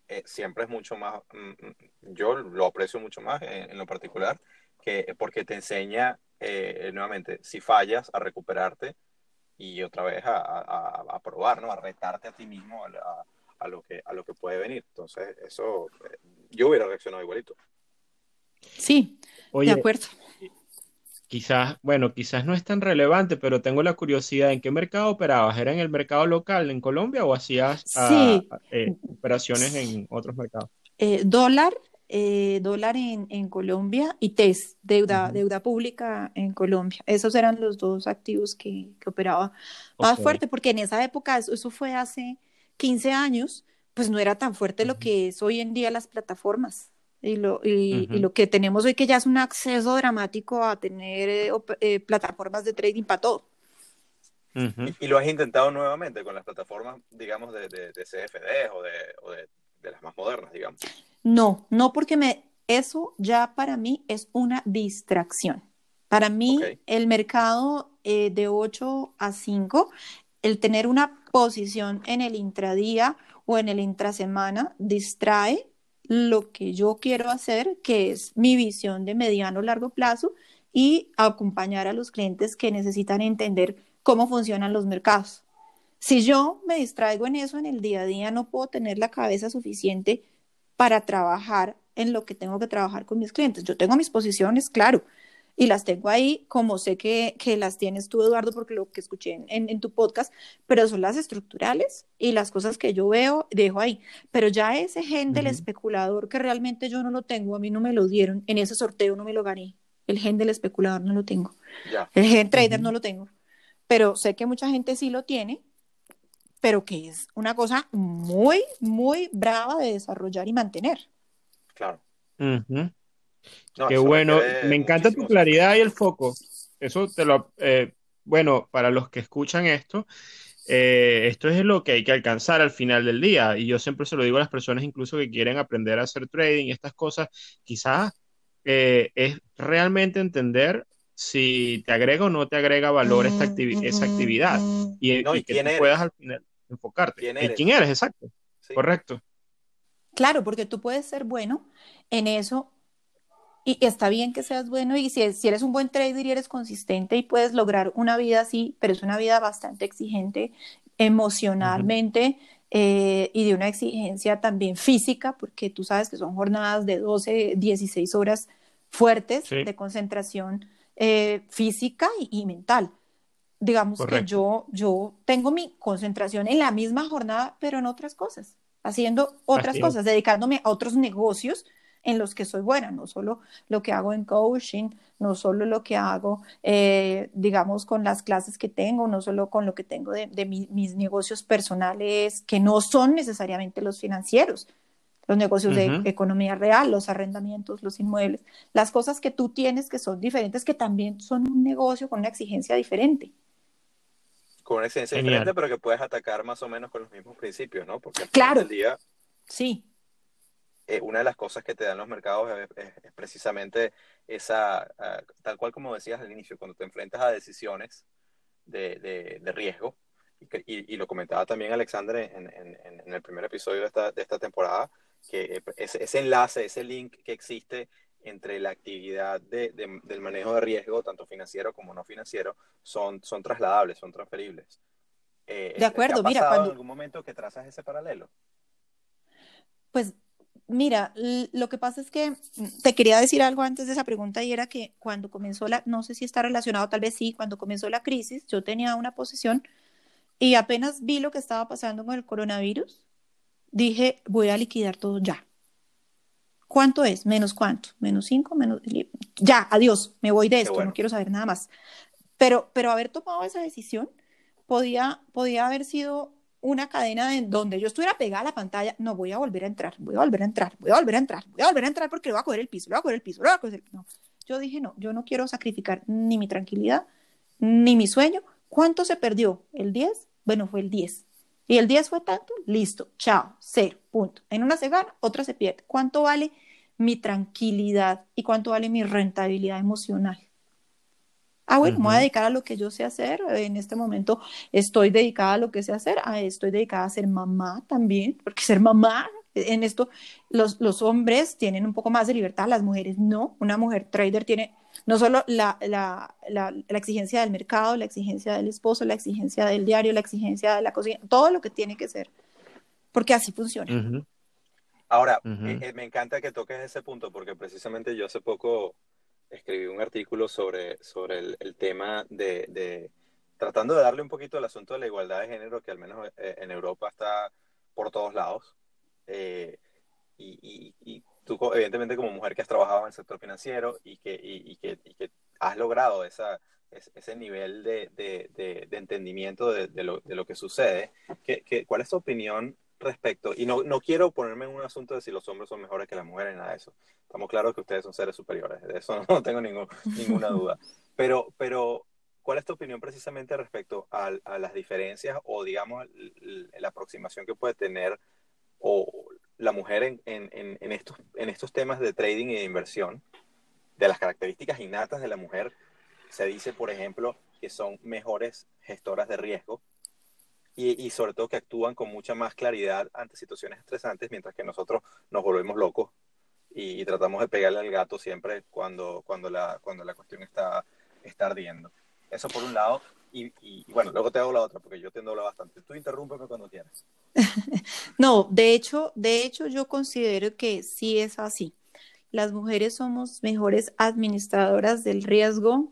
eh, siempre es mucho más, mm, yo lo aprecio mucho más en, lo particular, que porque te enseña eh, nuevamente, si fallas, a recuperarte y otra vez a, a, a, probar, ¿no? A retarte a ti mismo, a, a lo que, a lo que puede venir. Entonces, eso, eh, yo hubiera reaccionado igualito. Sí, de acuerdo. Quizás, bueno, quizás no es tan relevante, pero tengo la curiosidad, ¿en qué mercado operabas? ¿Era en el mercado local en Colombia o hacías ah, eh, operaciones en otros mercados? Eh, dólar, dólar en, Colombia y TES, deuda, deuda pública en Colombia. Esos eran los dos activos que, operaba más fuerte, porque en esa época, eso fue hace 15 años, pues no era tan fuerte lo que es hoy en día las plataformas. Y lo, y, lo que tenemos hoy que ya es un acceso dramático a tener eh, eh, plataformas de trading para todo. ¿Y, lo has intentado nuevamente con las plataformas, digamos, de, de, CFD o, de, o de, las más modernas, digamos? No, no porque me, eso ya para mí es una distracción. Para mí, el mercado eh, de 8 a 5 el tener una posición en el intradía o en el intrasemana distrae lo que yo quiero hacer, que es mi visión de mediano o largo plazo y acompañar a los clientes que necesitan entender cómo funcionan los mercados. Si yo me distraigo en eso en el día a día, no puedo tener la cabeza suficiente para trabajar en lo que tengo que trabajar con mis clientes. Yo tengo mis posiciones, claro, y las tengo ahí, como sé que, que las tienes tú, Eduardo, porque lo que escuché en, en, tu podcast, pero son las estructurales y las cosas que yo veo, dejo ahí. Pero ya ese gen del especulador que realmente yo no lo tengo, a mí no me lo dieron, en ese sorteo no me lo gané. El gen del especulador no lo tengo. El gen trader no lo tengo. Pero sé que mucha gente sí lo tiene, pero que es una cosa muy, muy brava de desarrollar y mantener. Claro. Qué bueno, me encanta tu claridad y el foco. Eso te lo, eh, bueno, para los que escuchan esto, eh, esto es lo que hay que alcanzar al final del día. Y yo siempre se lo digo a las personas incluso que quieren aprender a hacer trading y estas cosas, quizás eh, es realmente entender si te agrega o no te agrega valor esta esa actividad y, que puedas al final enfocarte. ¿Quién eres? ¿Quién eres? Exacto. Correcto. Claro, porque tú puedes ser bueno en eso y está bien que seas bueno y si, si, eres un buen trader y eres consistente y puedes lograr una vida así, pero es una vida bastante exigente emocionalmente eh, y de una exigencia también física, porque tú sabes que son jornadas de 12, 16 horas fuertes de concentración eh, física y, mental. Digamos que yo, yo tengo mi concentración en la misma jornada, pero en otras cosas, haciendo otras cosas, dedicándome a otros negocios en los que soy buena, no solo lo que hago en coaching, no solo lo que hago, eh, digamos, con las clases que tengo, no solo con lo que tengo de, mis negocios personales, que no son necesariamente los financieros, los negocios de economía real, los arrendamientos, los inmuebles, las cosas que tú tienes que son diferentes, que también son un negocio con una exigencia diferente. Con una exigencia diferente, pero que puedes atacar más o menos con los mismos principios, ¿no? Porque al claro. Final del día... Sí eh, una de las cosas que te dan los mercados es, precisamente esa, ah, tal cual como decías al inicio, cuando te enfrentas a decisiones de, de, riesgo, y, y, lo comentaba también Alexander en, en, en, el primer episodio de esta, de esta temporada, que ese, ese, enlace, ese link que existe entre la actividad de, del manejo de riesgo, tanto financiero como no financiero, son, son trasladables, son transferibles. Eh, de acuerdo, ¿te ha mira, cuando... en algún momento que trazas ese paralelo? Pues Mira, lo que pasa es que mm, te quería decir algo antes de esa pregunta y era que cuando comenzó la, no sé si está relacionado, tal vez sí, cuando comenzó la crisis, yo tenía una posición y apenas vi lo que estaba pasando con el coronavirus, dije, voy a liquidar todo ya. ¿Cuánto es? ¿Menos cuánto? ¿Menos cinco? ¿Menos? Ya, adiós, me voy de esto, no quiero saber nada más. Pero, pero haber tomado esa decisión podía, podía haber sido una cadena en donde yo estuviera pegada a la pantalla, no voy a volver a entrar, voy a volver a entrar, voy a volver a entrar, voy a volver a entrar porque le voy a coger el piso, le voy a coger el piso, le voy a coger el No, yo dije, no, yo no quiero sacrificar ni mi tranquilidad, ni mi sueño. ¿Cuánto se perdió? ¿El 10? Bueno, fue el 10. Y el 10 fue tanto, listo, chao, cero, punto. En una se gana, otra se pierde. ¿Cuánto vale mi tranquilidad y cuánto vale mi rentabilidad emocional? Ah, bueno, me voy a dedicar a lo que yo sé hacer. En este momento estoy dedicada a lo que sé hacer. Ah, estoy dedicada a ser mamá también, porque ser mamá, en esto los, los hombres tienen un poco más de libertad, las mujeres no. Una mujer trader tiene no solo la, la, la, la, exigencia del mercado, la exigencia del esposo, la exigencia del diario, la exigencia de la cocina, todo lo que tiene que ser, porque así funciona. Ahora, eh, eh, me encanta que toques ese punto, porque precisamente yo hace poco escribí un artículo sobre, sobre el, tema de, de, tratando de darle un poquito al asunto de la igualdad de género, que al menos eh, en Europa está por todos lados. Eh, y, y, tú, evidentemente, como mujer que has trabajado en el sector financiero y que, y, que, que has logrado esa, ese nivel de, de, de entendimiento de, lo, de, lo, que sucede, ¿qué, cuál es tu opinión respecto, y no, no quiero ponerme en un asunto de si los hombres son mejores que las mujeres, nada de eso. Estamos claros que ustedes son seres superiores, de eso no tengo ningún, ninguna duda. Pero, pero, ¿cuál es tu opinión precisamente respecto a, las diferencias o, digamos, la aproximación que puede tener o la mujer en, en, en, estos, en estos temas de trading y de inversión? De las características innatas de la mujer, se dice, por ejemplo, que son mejores gestoras de riesgo, y, sobre todo que actúan con mucha más claridad ante situaciones estresantes, mientras que nosotros nos volvemos locos y, tratamos de pegarle al gato siempre cuando, cuando, la, cuando la cuestión está, está ardiendo. Eso por un lado. Y, y, bueno, luego te hago la otra porque yo te hablar bastante. Tú interrúmpeme cuando quieras. no, de hecho, de hecho yo considero que sí es así. Las mujeres somos mejores administradoras del riesgo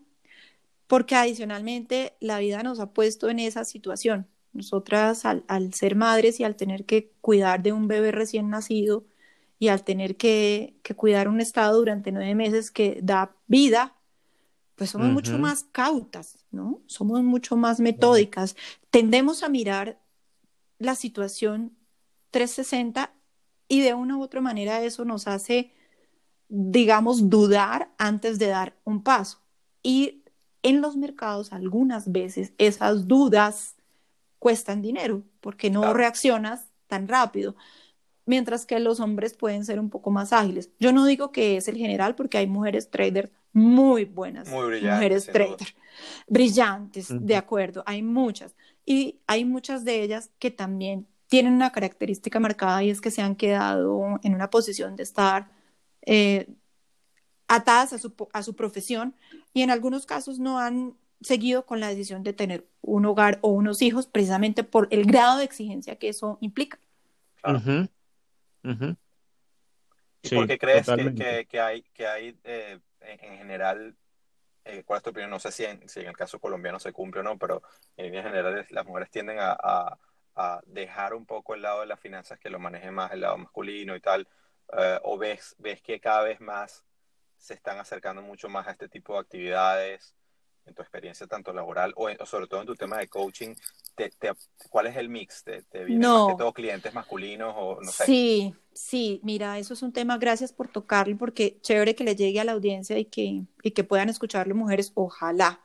porque adicionalmente la vida nos ha puesto en esa situación. Nosotras al, ser madres y al tener que cuidar de un bebé recién nacido y al tener que, cuidar un estado durante nueve meses que da vida, pues somos mucho más cautas, ¿no? Somos mucho más metódicas. Tendemos a mirar la situación 360 y de una u otra manera eso nos hace, digamos, dudar antes de dar un paso. Y en los mercados algunas veces esas dudas cuestan dinero porque no reaccionas tan rápido, mientras que los hombres pueden ser un poco más ágiles. Yo no digo que es el general porque hay mujeres traders muy buenas, mujeres traders brillantes, de acuerdo, hay muchas. Y hay muchas de ellas que también tienen una característica marcada y es que se han quedado en una posición de estar eh, atadas a su, a su profesión y en algunos casos no han seguido con la decisión de tener un hogar o unos hijos precisamente por el grado de exigencia que eso implica. ¿Y por qué crees que, que, hay, que hay eh, en, general, eh, cuál es tu opinión? No sé si en, si en el caso colombiano se cumple o no, pero en líneas generales las mujeres tienden a, a, dejar un poco el lado de las finanzas que lo maneje más el lado masculino y tal, eh, o ves, ves que cada vez más se están acercando mucho más a este tipo de actividades en tu experiencia tanto laboral o, sobre todo en tu tema de coaching, ¿cuál es el mix? ¿Te, te vienen más que todo clientes masculinos o no sé? Sí, sí, mira, eso es un tema, gracias por tocarlo, porque chévere que le llegue a la audiencia y que, y que puedan escucharlo mujeres, ojalá.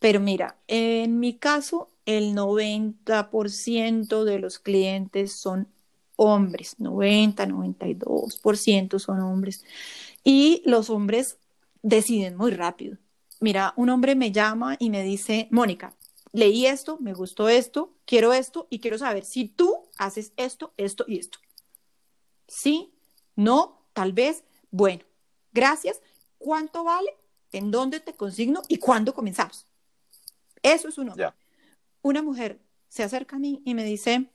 Pero mira, en mi caso, el 90% de los clientes son hombres, 90, 92% son hombres. Y los hombres deciden muy rápido. Mira, un hombre me llama y me dice, Mónica, leí esto, me gustó esto, quiero esto y quiero saber si tú haces esto, esto y esto. Sí, no, tal vez, bueno, gracias. ¿Cuánto vale? ¿En dónde te consigno? ¿Y cuándo comenzamos? Eso es un hombre. Una mujer se acerca a mí y me dice,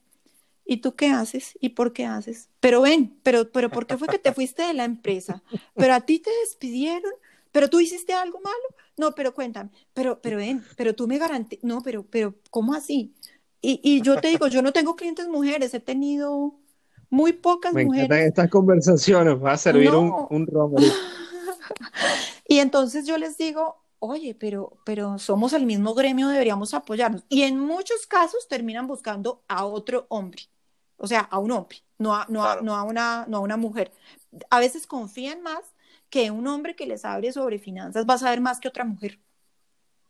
¿y tú qué haces? ¿Y por qué haces? Pero ven, pero, pero ¿por qué fue que te fuiste de la empresa? Pero a ti te despidieron, pero tú hiciste algo malo. No, pero cuéntame, pero, pero ven, pero tú me garantizas, no, pero, pero, ¿cómo así? Y, y, yo te digo, yo no tengo clientes mujeres, he tenido muy pocas me mujeres. estas conversaciones, va a servir un, un y entonces yo les digo, oye, pero, pero somos el mismo gremio, deberíamos apoyarnos. Y en muchos casos terminan buscando a otro hombre, o sea, a un hombre, no a, no, no a, una, no a una mujer. A veces confían más que un hombre que les hable sobre finanzas va a saber más que otra mujer.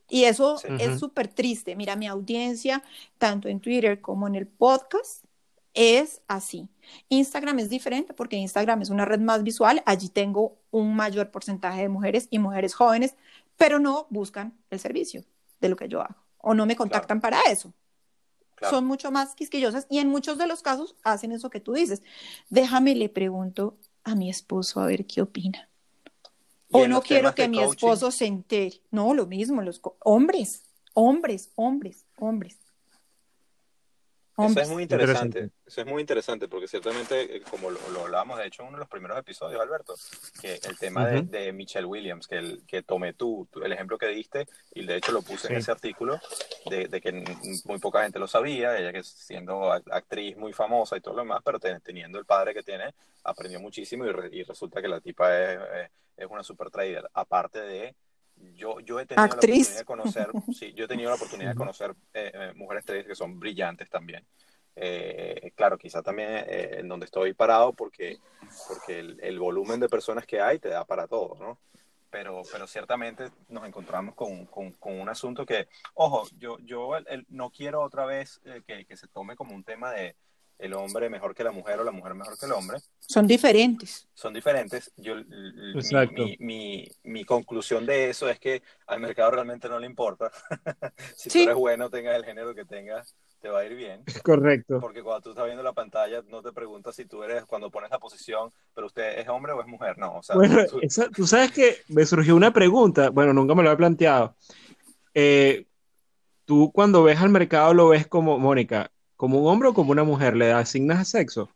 Y eso es súper triste. Mira, mi audiencia, tanto en Twitter como en el podcast, es así. Instagram es diferente porque Instagram es una red más visual. Allí tengo un mayor porcentaje de mujeres y mujeres jóvenes, pero no buscan el servicio de lo que yo hago o no me contactan para eso. Son mucho más quisquillosas y en muchos de los casos hacen eso que tú dices. Déjame, le pregunto a mi esposo a ver qué opina. O no quiero que mi esposo se entere. No, lo mismo, los hombres, hombres, hombres, hombres. Eso es muy interesante. Eso es muy interesante porque ciertamente, eh, como lo, hablábamos de hecho en uno de los primeros episodios, Alberto, que el tema de, Michelle Williams, que, el, que tomé tú, el ejemplo que diste, y de hecho lo puse en ese artículo, de, que muy poca gente lo sabía, ella que siendo actriz muy famosa y todo lo demás, pero teniendo el padre que tiene, aprendió muchísimo y, resulta que la tipa es, es una super trader. Aparte de yo, yo he tenido la oportunidad de conocer, sí, yo he tenido la oportunidad de conocer eh, eh, mujeres traders que son brillantes también. Eh, claro, quizá también en donde estoy parado porque, porque el, volumen de personas que hay te da para todo, ¿no? Pero, pero ciertamente nos encontramos con, con, con un asunto que, ojo, yo, yo no quiero otra vez que, que se tome como un tema de, el hombre mejor que la mujer o la mujer mejor que el hombre. Son diferentes. Son diferentes. Yo, mi, mi, mi, conclusión de eso es que al mercado realmente no le importa. si tú eres bueno, tengas el género que tengas, te va a ir bien. Correcto. Porque cuando tú estás viendo la pantalla, no te preguntas si tú eres, cuando pones la posición, pero usted es hombre o es mujer. No, o sea, bueno, tú... sabes que me surgió una pregunta, bueno, nunca me lo he planteado. Eh, tú cuando ves al mercado lo ves como, Mónica, como un hombre o como una mujer? ¿Le asignas a sexo?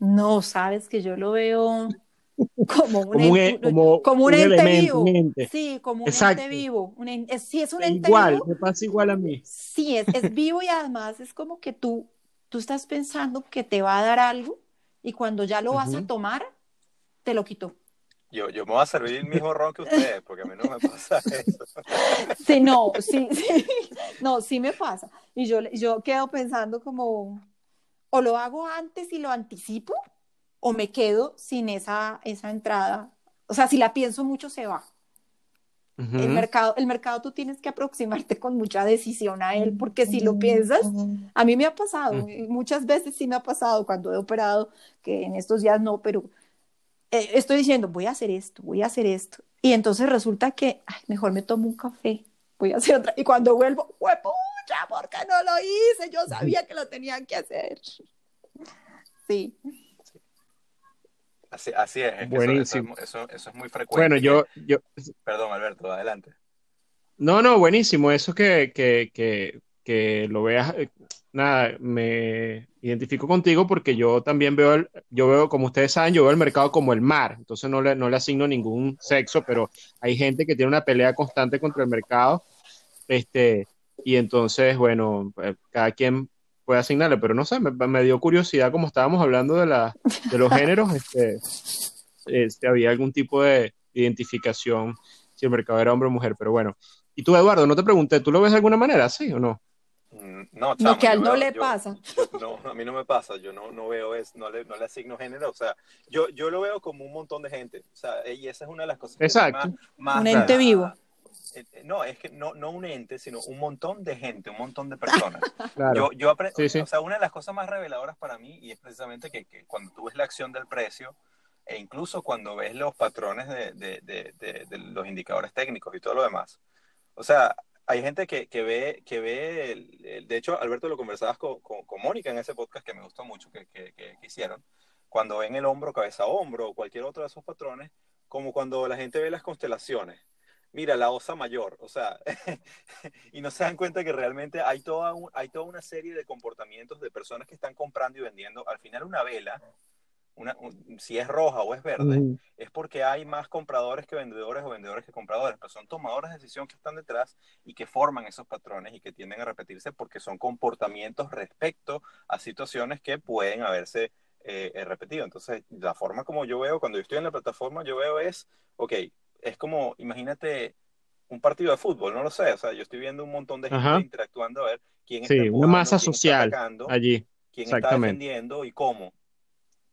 No, sabes que yo lo veo como un, ente, como, ente vivo. Sí, como un ente vivo. sí, es un ente igual, vivo. me pasa igual a mí. Sí, es, es vivo y además es como que tú, tú estás pensando que te va a dar algo y cuando ya lo vas a tomar, te lo quitó. Yo, yo me voy a servir el mismo ron que ustedes, porque a mí no me pasa eso. Sí, no, sí, sí, no, sí me pasa. Y yo, yo quedo pensando como, o lo hago antes y lo anticipo, o me quedo sin esa, esa entrada. O sea, si la pienso mucho, se va. El mercado, el mercado tú tienes que aproximarte con mucha decisión a él, porque si lo piensas, a mí me ha pasado, muchas veces sí me ha pasado cuando he operado, que en estos días no, pero eh, estoy diciendo, voy a hacer esto, voy a hacer esto. Y entonces resulta que, ay, mejor me tomo un café, voy a hacer otra. Y cuando vuelvo, ¡huepucha! ¿Por qué no lo hice? Yo sabía que lo tenía que hacer. Sí. Así, así es. buenísimo. Eso, eso, es muy frecuente. Bueno, yo, yo. Perdón, Alberto, adelante. No, no, buenísimo. Eso que, que, que, que lo veas, eh, nada, me identifico contigo porque yo también veo, yo veo, como ustedes saben, yo veo el mercado como el mar, entonces no le, no le asigno ningún sexo, pero hay gente que tiene una pelea constante contra el mercado, este, y entonces, bueno, eh, cada quien puede asignarle, pero no sé, me, dio curiosidad, como estábamos hablando de, la, de los géneros, este, este, había algún tipo de identificación si el mercado era hombre o mujer, pero bueno. Y tú, Eduardo, no te pregunté, ¿tú lo ves de alguna manera, sí o no? Mm, no, que a él no le pasa. no, a mí no me pasa, yo no, no veo eso, no le, no le asigno género, o sea, yo, yo lo veo como un montón de gente, o sea, y esa es una de las cosas Exacto. más, Un ente vivo. eh, eh, no, es que no, no un ente, sino un montón de gente, un montón de personas. Yo, yo aprendí, o sea, una de las cosas más reveladoras para mí, y es precisamente que, que, cuando tú ves la acción del precio, e incluso cuando ves los patrones de, de, de, de los indicadores técnicos y todo lo demás, o sea, hay gente que, que ve, que ve de hecho, Alberto, lo conversabas con, con, Mónica en ese podcast que me gustó mucho que, que, que, hicieron, cuando ven el hombro, cabeza a hombro o cualquier otro de esos patrones, como cuando la gente ve las constelaciones. Mira, la osa mayor, o sea, y no se dan cuenta que realmente hay toda, hay toda una serie de comportamientos de personas que están comprando y vendiendo. Al final, una vela si es roja o es verde, es porque hay más compradores que vendedores o vendedores que compradores, pero son tomadores de decisión que están detrás y que forman esos patrones y que tienden a repetirse porque son comportamientos respecto a situaciones que pueden haberse eh, eh, repetido. Entonces, la forma como yo veo, cuando yo estoy en la plataforma, yo veo es, ok, es como, imagínate un partido de fútbol, no lo sé, o sea, yo estoy viendo un montón de gente interactuando a ver quién está jugando, una masa social allí. quién está defendiendo y cómo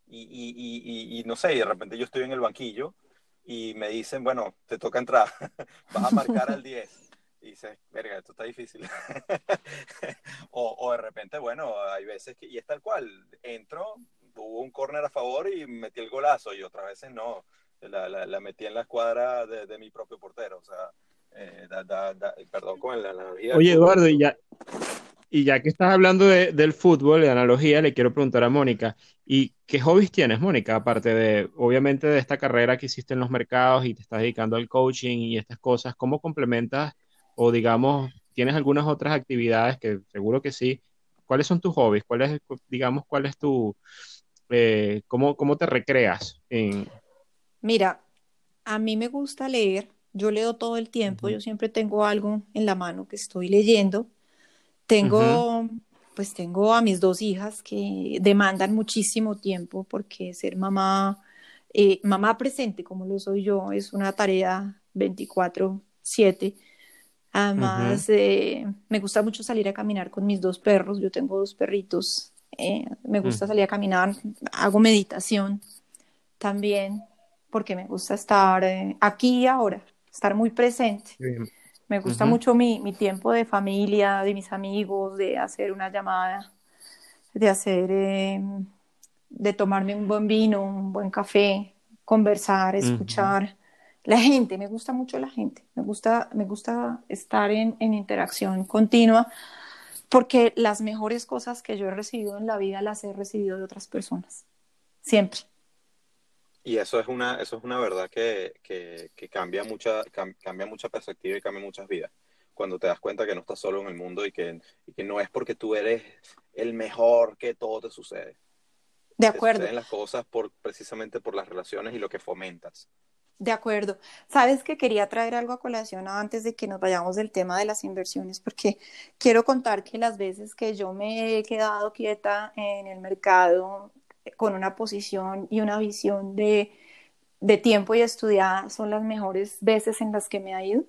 y, y, no sé, y de repente yo estoy en el banquillo y me dicen, bueno, te toca entrar, vas a marcar al 10. Y dices, verga, esto está difícil. o, o, de repente, bueno, hay veces que, y es tal cual, entro, hubo un córner a favor y metí el golazo, y otras veces no, la, la, metí en la escuadra de, de, mi propio portero, o sea, eh, perdón con la analogía. Oye, Eduardo, y ya, y ya que estás hablando del fútbol, de analogía, le quiero preguntar a Mónica, ¿y qué hobbies tienes, Mónica? Aparte de, obviamente, de esta carrera que hiciste en los mercados y te estás dedicando al coaching y estas cosas, ¿cómo complementas o, digamos, tienes algunas otras actividades que seguro que sí? ¿Cuáles son tus hobbies? ¿Cuál es, digamos, cuál es tu, eh, cómo, cómo te recreas? En... Mira, a mí me gusta leer, yo leo todo el tiempo, yo siempre tengo algo en la mano que estoy leyendo tengo, pues tengo a mis dos hijas que demandan muchísimo tiempo porque ser mamá, eh, mamá presente como lo soy yo, es una tarea 24/7. Además, eh, me gusta mucho salir a caminar con mis dos perros. Yo tengo dos perritos. Eh, me gusta mm. salir a caminar, hago meditación también, porque me gusta estar aquí y ahora, estar muy presente. Me gusta mucho mi, mi, tiempo de familia, de mis amigos, de hacer una llamada, de hacer, em, de tomarme un buen vino, un buen café, conversar, escuchar. La gente, me gusta mucho la gente, me gusta, me gusta estar en, en interacción continua porque las mejores cosas que yo he recibido en la vida las he recibido de otras personas, siempre. Y eso es una, eso es una verdad que, que, que cambia, mucha, cambia mucha perspectiva y cambia muchas vidas. Cuando te das cuenta que no estás solo en el mundo y que, y que no es porque tú eres el mejor que todo te sucede. De acuerdo. Te las cosas por, precisamente por las relaciones y lo que fomentas. De acuerdo. Sabes que quería traer algo a colación antes de que nos vayamos del tema de las inversiones, porque quiero contar que las veces que yo me he quedado quieta en el mercado con una posición y una visión de, de tiempo y estudiada son las mejores veces en las que me ha ido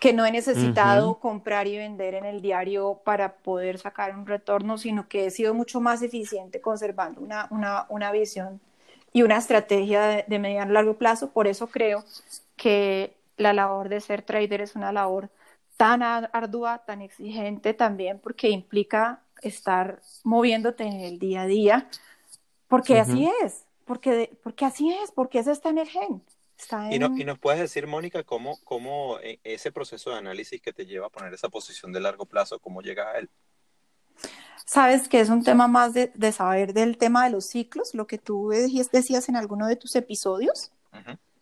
que no he necesitado comprar y vender en el diario para poder sacar un retorno, sino que he sido mucho más eficiente conservando una, una, una visión y una estrategia de, de mediano y largo plazo. Por eso creo que la labor de ser trader es una labor tan ardua, tan exigente también, porque implica estar moviéndote en el día a día, porque así es, porque, porque así es, porque eso está en el gen. ¿Y, no, ¿Y, nos puedes decir, Mónica, cómo, cómo eh, ese proceso de análisis que te lleva a poner esa posición de largo plazo, cómo llegas a él? Sabes que es un tema más de, de saber del tema de los ciclos, lo que tú decías en alguno de tus episodios.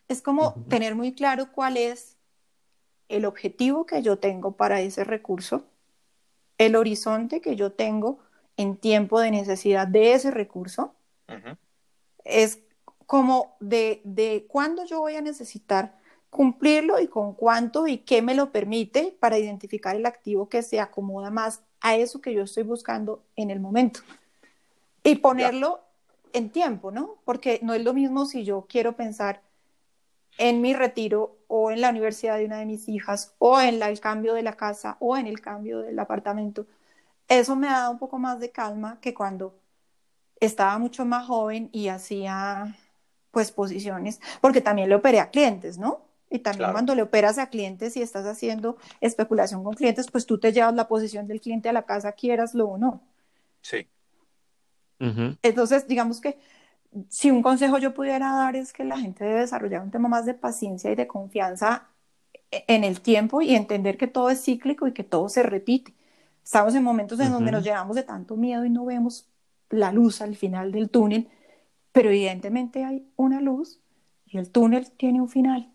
Es como tener muy claro cuál es el objetivo que yo tengo para ese recurso, el horizonte que yo tengo en tiempo de necesidad de ese recurso es como de, de cuándo yo voy a necesitar cumplirlo y con cuánto y qué me lo permite para identificar el activo que se acomoda más a eso que yo estoy buscando en el momento. Y ponerlo en tiempo, ¿no? Porque no es lo mismo si yo quiero pensar en mi retiro o en la universidad de una de mis hijas o en el cambio de la casa o en el cambio del apartamento. Eso me da un poco más de calma que cuando estaba mucho más joven y hacía pues posiciones, porque también le operé a clientes, ¿no? Y también cuando le operas a clientes y estás haciendo especulación con clientes, pues tú te llevas la posición del cliente a la casa, quieraslo o no. Sí. Entonces, digamos que si un consejo yo pudiera dar es que la gente debe desarrollar un tema más de paciencia y de confianza e-, en el tiempo y entender que todo es cíclico y que todo se repite. Estamos en momentos en donde nos llenamos de tanto miedo y no vemos la luz al final del túnel, pero evidentemente hay una luz y el túnel tiene un final.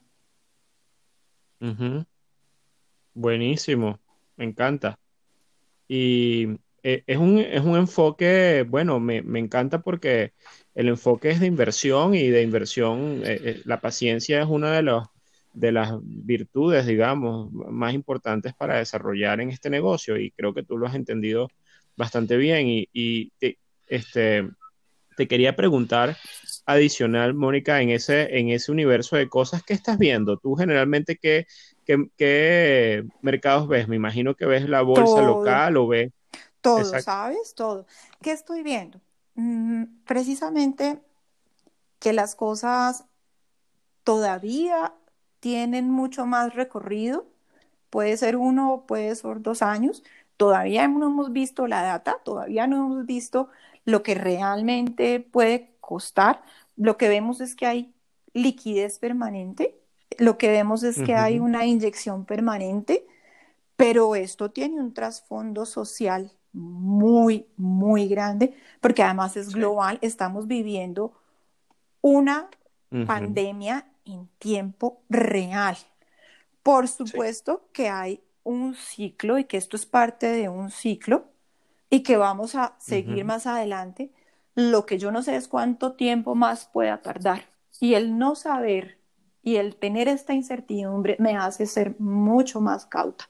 Buenísimo, me encanta. Y eh, es, un, es un enfoque, bueno, me, encanta porque el enfoque es de inversión y de inversión, eh, eh, la paciencia es una de, los, de las virtudes, digamos, más importantes para desarrollar en este negocio y creo que tú lo has entendido bastante bien y, y este, te quería preguntar adicional, Mónica, en ese, en ese universo de cosas que estás viendo. Tú generalmente, ¿qué, qué, mercados ves? Me imagino que ves la bolsa local o ves... Todo, ¿sabes? Todo. ¿Qué estoy viendo? Mm, precisamente que las cosas todavía tienen mucho más recorrido. Puede ser uno, puede ser dos años. Todavía no hemos visto la data, todavía no hemos visto lo que realmente puede costar. Lo que vemos es que hay liquidez permanente, lo que vemos es que hay una inyección permanente, pero esto tiene un trasfondo social muy, muy grande, porque además es global, estamos viviendo una pandemia en tiempo real. Por supuesto que hay un ciclo y que esto es parte de un ciclo y que vamos a seguir más adelante. Lo que yo no sé es cuánto tiempo más pueda tardar. Y el no saber y el tener esta incertidumbre me hace ser mucho más cauta.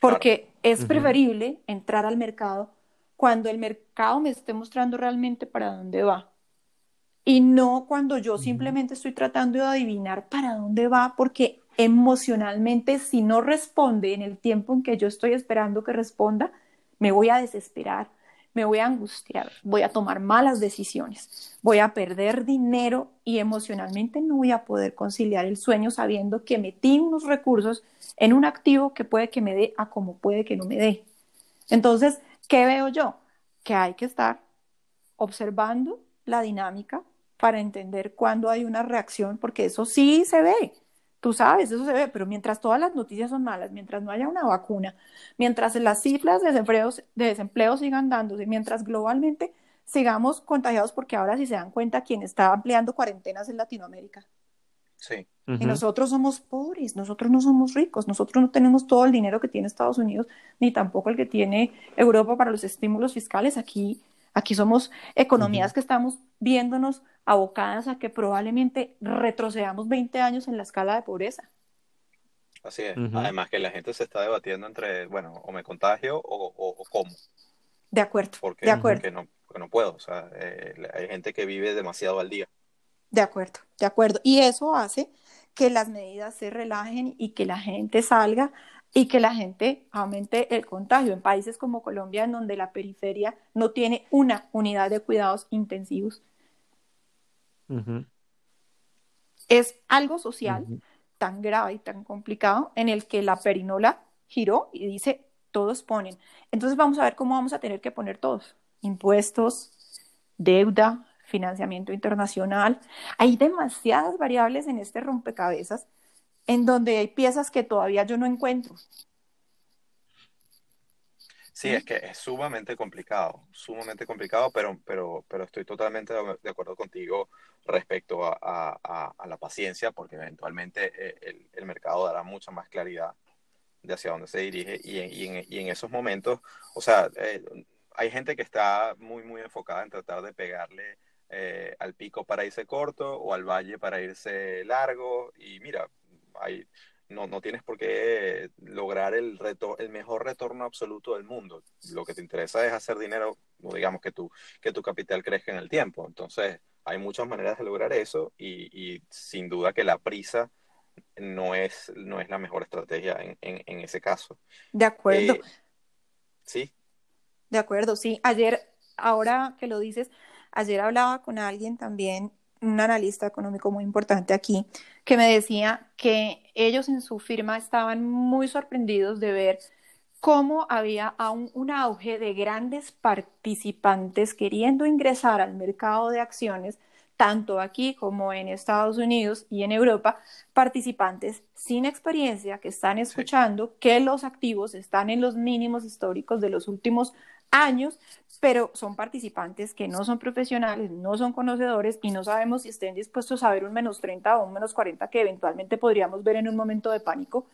Porque es preferible entrar al mercado cuando el mercado me esté mostrando realmente para dónde va. Y no cuando yo simplemente estoy tratando de adivinar para dónde va, porque emocionalmente si no responde en el tiempo en que yo estoy esperando que responda, me voy a desesperar, me voy a angustiar, voy a tomar malas decisiones, voy a perder dinero y emocionalmente no voy a poder conciliar el sueño sabiendo que metí unos recursos en un activo que puede que me dé a como puede que no me dé. Entonces, ¿qué veo yo? Que hay que estar observando la dinámica para entender cuándo hay una reacción, porque eso sí se ve. Tú sabes, eso se ve, pero mientras todas las noticias son malas, mientras no haya una vacuna, mientras las cifras de desempleo, de desempleo sigan dándose, mientras globalmente sigamos contagiados, porque ahora si se dan cuenta, quien está ampliando cuarentenas en Latinoamérica. Sí. Y nosotros somos pobres, nosotros no somos ricos, nosotros no tenemos todo el dinero que tiene Estados Unidos, ni tampoco el que tiene Europa para los estímulos fiscales. Aquí Aquí somos economías que estamos viéndonos abocadas a que probablemente retrocedamos 20 años en la escala de pobreza. Así es. Además que la gente se está debatiendo entre, bueno, o me contagio o, o, cómo. De acuerdo. Porque, de acuerdo. Porque no, no puedo. O sea, eh, hay gente que vive demasiado al día. De acuerdo, de acuerdo. Y eso hace que las medidas se relajen y que la gente salga y que la gente aumente el contagio. En países como Colombia, en donde la periferia no tiene una unidad de cuidados intensivos, es algo social tan grave y tan complicado en el que la perinola giró y dice, todos ponen. Entonces vamos a ver cómo vamos a tener que poner todos. Impuestos, deuda, financiamiento internacional. Hay demasiadas variables en este rompecabezas en donde hay piezas que todavía yo no encuentro. Sí, es que es sumamente complicado, sumamente complicado, pero, pero, pero estoy totalmente de acuerdo contigo respecto a, la paciencia, porque eventualmente eh, el, mercado dará mucha más claridad de hacia dónde se dirige y en, y en, esos momentos, o sea, eh, hay gente que está muy, muy enfocada en tratar de pegarle eh, al pico para irse corto o al valle para irse largo y mira, no, no tienes por qué lograr el, reto, el mejor retorno absoluto del mundo. Lo que te interesa es hacer dinero, o digamos que tu, que tu capital crezca en el tiempo. Entonces, hay muchas maneras de lograr eso y, sin duda que la prisa no es, no es la mejor estrategia en, en, ese caso. De acuerdo. Eh, sí. De acuerdo, sí. Ayer, ahora que lo dices, ayer hablaba con alguien también un analista económico muy importante aquí, que me decía que ellos en su firma estaban muy sorprendidos de ver cómo había aún un auge de grandes participantes queriendo ingresar al mercado de acciones, tanto aquí como en Estados Unidos y en Europa, participantes sin experiencia que están escuchando que los activos están en los mínimos históricos de los últimos años, pero son participantes que no son profesionales, no son conocedores y no sabemos si estén dispuestos a ver un menos 30 o un menos 40 que eventualmente podríamos ver en un momento de pánico.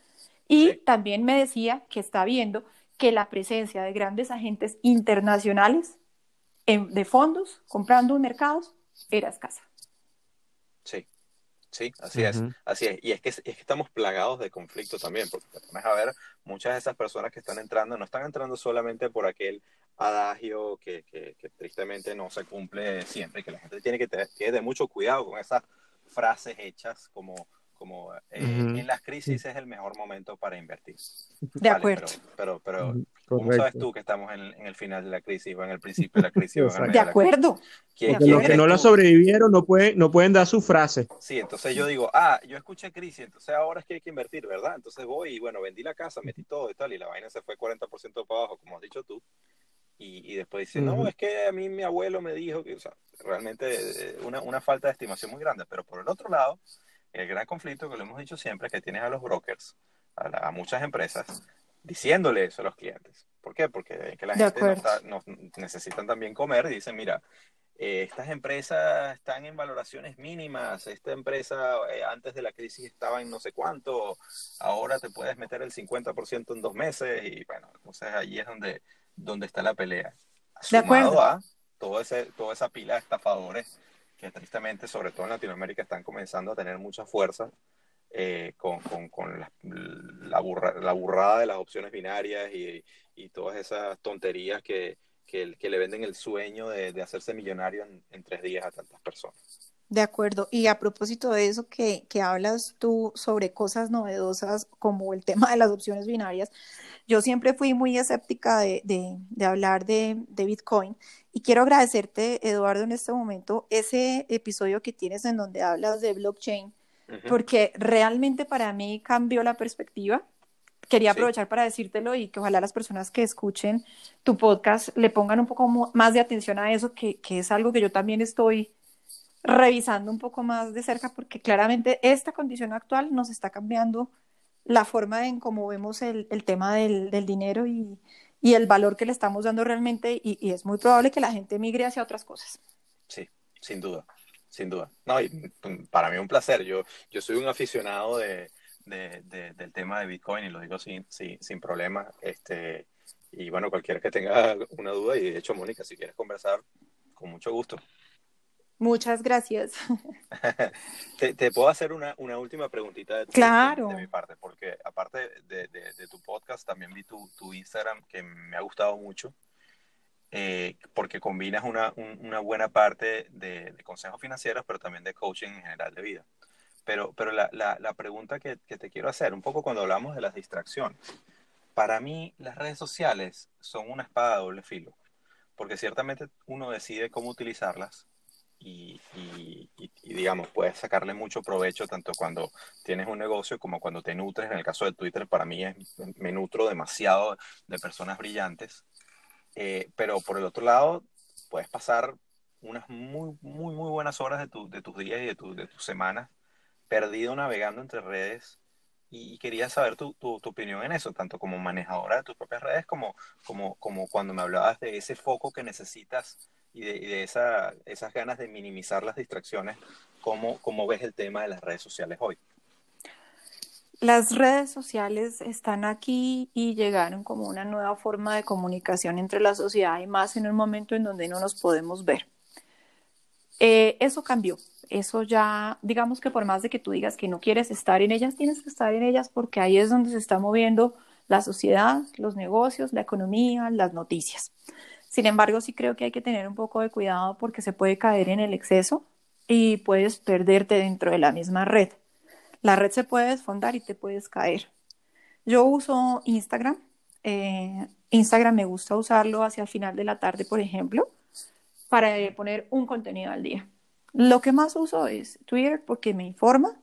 Y también me decía que está viendo que la presencia de grandes agentes internacionales de fondos comprando mercados era escasa. Sí, sí, así es, así es. Y es que, es que estamos plagados de conflicto también, porque te pones a ver, muchas de esas personas que están entrando no están entrando solamente por aquel adagio que, que, tristemente no se cumple siempre, que la gente tiene que tener, mucho cuidado con esas frases hechas como, como eh, en las crisis es el mejor momento para invertir. De acuerdo. Pero, pero, ¿cómo sabes tú que estamos en, en, el final de la crisis o en el principio de la crisis? O en de acuerdo. Porque los que no la sobrevivieron no pueden, no pueden dar su frase. Sí, entonces yo digo, ah, yo escuché crisis, entonces ahora es que hay que invertir, ¿verdad? Entonces voy y bueno, vendí la casa, metí todo y tal, y la vaina se fue 40% para abajo, como has dicho tú. Y, después dice, no, es que a mí mi abuelo me dijo que, o sea, realmente eh, una, una falta de estimación muy grande. Pero por el otro lado, el gran conflicto que lo hemos dicho siempre, que tienes a los brokers, a, muchas empresas, diciéndole eso a los clientes. ¿Por qué? Porque que la gente no necesitan también comer y dicen, mira, eh, estas empresas están en valoraciones mínimas, esta empresa eh, antes de la crisis estaba en no sé cuánto, ahora te puedes meter el 50% en dos meses y bueno, entonces allí es donde donde está la pelea. De acuerdo. a todo ese, toda esa pila de estafadores que tristemente, sobre todo en Latinoamérica, están comenzando a tener mucha fuerza eh, con, con, con la, la, burrada de las opciones binarias y, y todas esas tonterías que, que, que, le venden el sueño de, de hacerse millonario en, en, tres días a tantas personas. De acuerdo. Y a propósito de eso que, que hablas tú sobre cosas novedosas como el tema de las opciones binarias, yo siempre fui muy escéptica de, de, hablar de, de, Bitcoin y quiero agradecerte, Eduardo, en este momento, ese episodio que tienes en donde hablas de blockchain, porque realmente para mí cambió la perspectiva. Quería aprovechar para decírtelo y que ojalá las personas que escuchen tu podcast le pongan un poco más de atención a eso, que, que es algo que yo también estoy revisando un poco más de cerca, porque claramente esta condición actual nos está cambiando la forma en cómo vemos el, el tema del, del dinero y, y, el valor que le estamos dando realmente y, y, es muy probable que la gente migre hacia otras cosas. Sí, sin duda, sin duda. No, y para mí un placer. Yo, yo soy un aficionado de, de, del tema de Bitcoin y lo digo sin, sin, sin problema. Este, y bueno, cualquiera que tenga una duda, y de hecho, Mónica, si quieres conversar, con mucho gusto. Muchas gracias. te, puedo hacer una, una última preguntita de, claro. de, mi parte, porque aparte de, de, tu podcast, también vi tu, tu, Instagram que me ha gustado mucho, eh, porque combinas una, una, buena parte de, consejos financieros, pero también de coaching en general de vida. Pero, pero la, la, la pregunta que, que te quiero hacer, un poco cuando hablamos de las distracciones, para mí las redes sociales son una espada de doble filo, porque ciertamente uno decide cómo utilizarlas, y, digamos, puedes sacarle mucho provecho tanto cuando tienes un negocio como cuando te nutres. En el caso de Twitter, para mí es, me nutro demasiado de personas brillantes. Eh, pero por el otro lado, puedes pasar unas muy, muy, muy buenas horas de, tu, de tus días y de, tu, de tus semanas perdido navegando entre redes y quería saber tu, tu, tu, opinión en eso, tanto como manejadora de tus propias redes como, como, como cuando me hablabas de ese foco que necesitas y de, de esa, esas ganas de minimizar las distracciones, ¿cómo, ¿cómo ves el tema de las redes sociales hoy? Las redes sociales están aquí y llegaron como una nueva forma de comunicación entre la sociedad y más en un momento en donde no nos podemos ver. Eh, eso cambió, eso ya, digamos que por más de que tú digas que no quieres estar en ellas, tienes que estar en ellas porque ahí es donde se está moviendo la sociedad, los negocios, la economía, las noticias. Sin embargo, sí creo que hay que tener un poco de cuidado porque se puede caer en el exceso y puedes perderte dentro de la misma red. La red se puede desfondar y te puedes caer. Yo uso Instagram. Eh, Instagram me gusta usarlo hacia el final de la tarde, por ejemplo, para poner un contenido al día. Lo que más uso es Twitter porque me informa,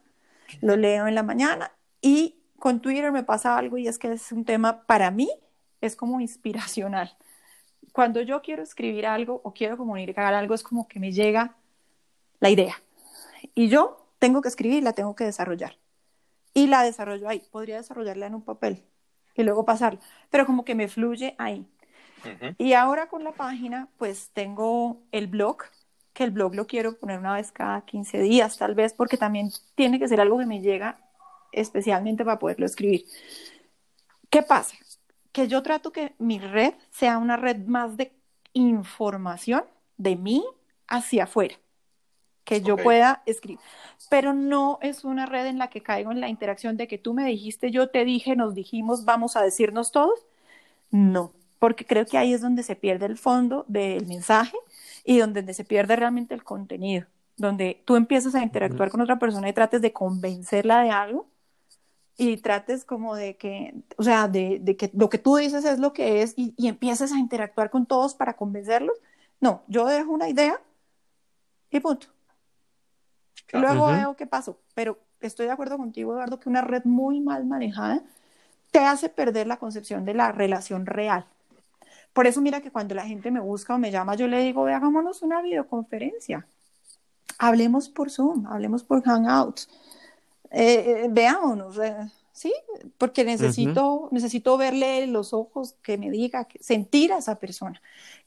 lo leo en la mañana y con Twitter me pasa algo y es que es un tema para mí, es como inspiracional. Cuando yo quiero escribir algo o quiero comunicar algo, es como que me llega la idea. Y yo tengo que escribir, la tengo que desarrollar. Y la desarrollo ahí. Podría desarrollarla en un papel y luego pasarla, pero como que me fluye ahí. Y ahora con la página, pues tengo el blog, que el blog lo quiero poner una vez cada 15 días, tal vez, porque también tiene que ser algo que me llega especialmente para poderlo escribir. ¿Qué pasa? Que yo trato que mi red sea una red más de información de mí hacia afuera que yo pueda escribir. Pero no es una red en la que caigo en la interacción de que tú me dijiste, yo te dije, nos dijimos, vamos a decirnos todos. No, porque creo que ahí es donde se pierde el fondo del mensaje y donde se pierde realmente el contenido, donde tú empiezas a interactuar con otra persona y trates de convencerla de algo y trates como de que, o sea, de, que lo que tú dices es lo que es y, y empieces a interactuar con todos para convencerlos. No, yo dejo una idea y punto. Luego veo qué pasó. Pero estoy de acuerdo contigo, Eduardo, que una red muy mal manejada te hace perder la concepción de la relación real. Por eso mira que cuando la gente me busca o me llama, yo le digo, ve, hagámonos una videoconferencia. Hablemos por Zoom, hablemos por Hangouts. Eh, eh veámonos, eh, ¿sí? Porque necesito, necesito verle los ojos, que me diga, sentir a esa persona.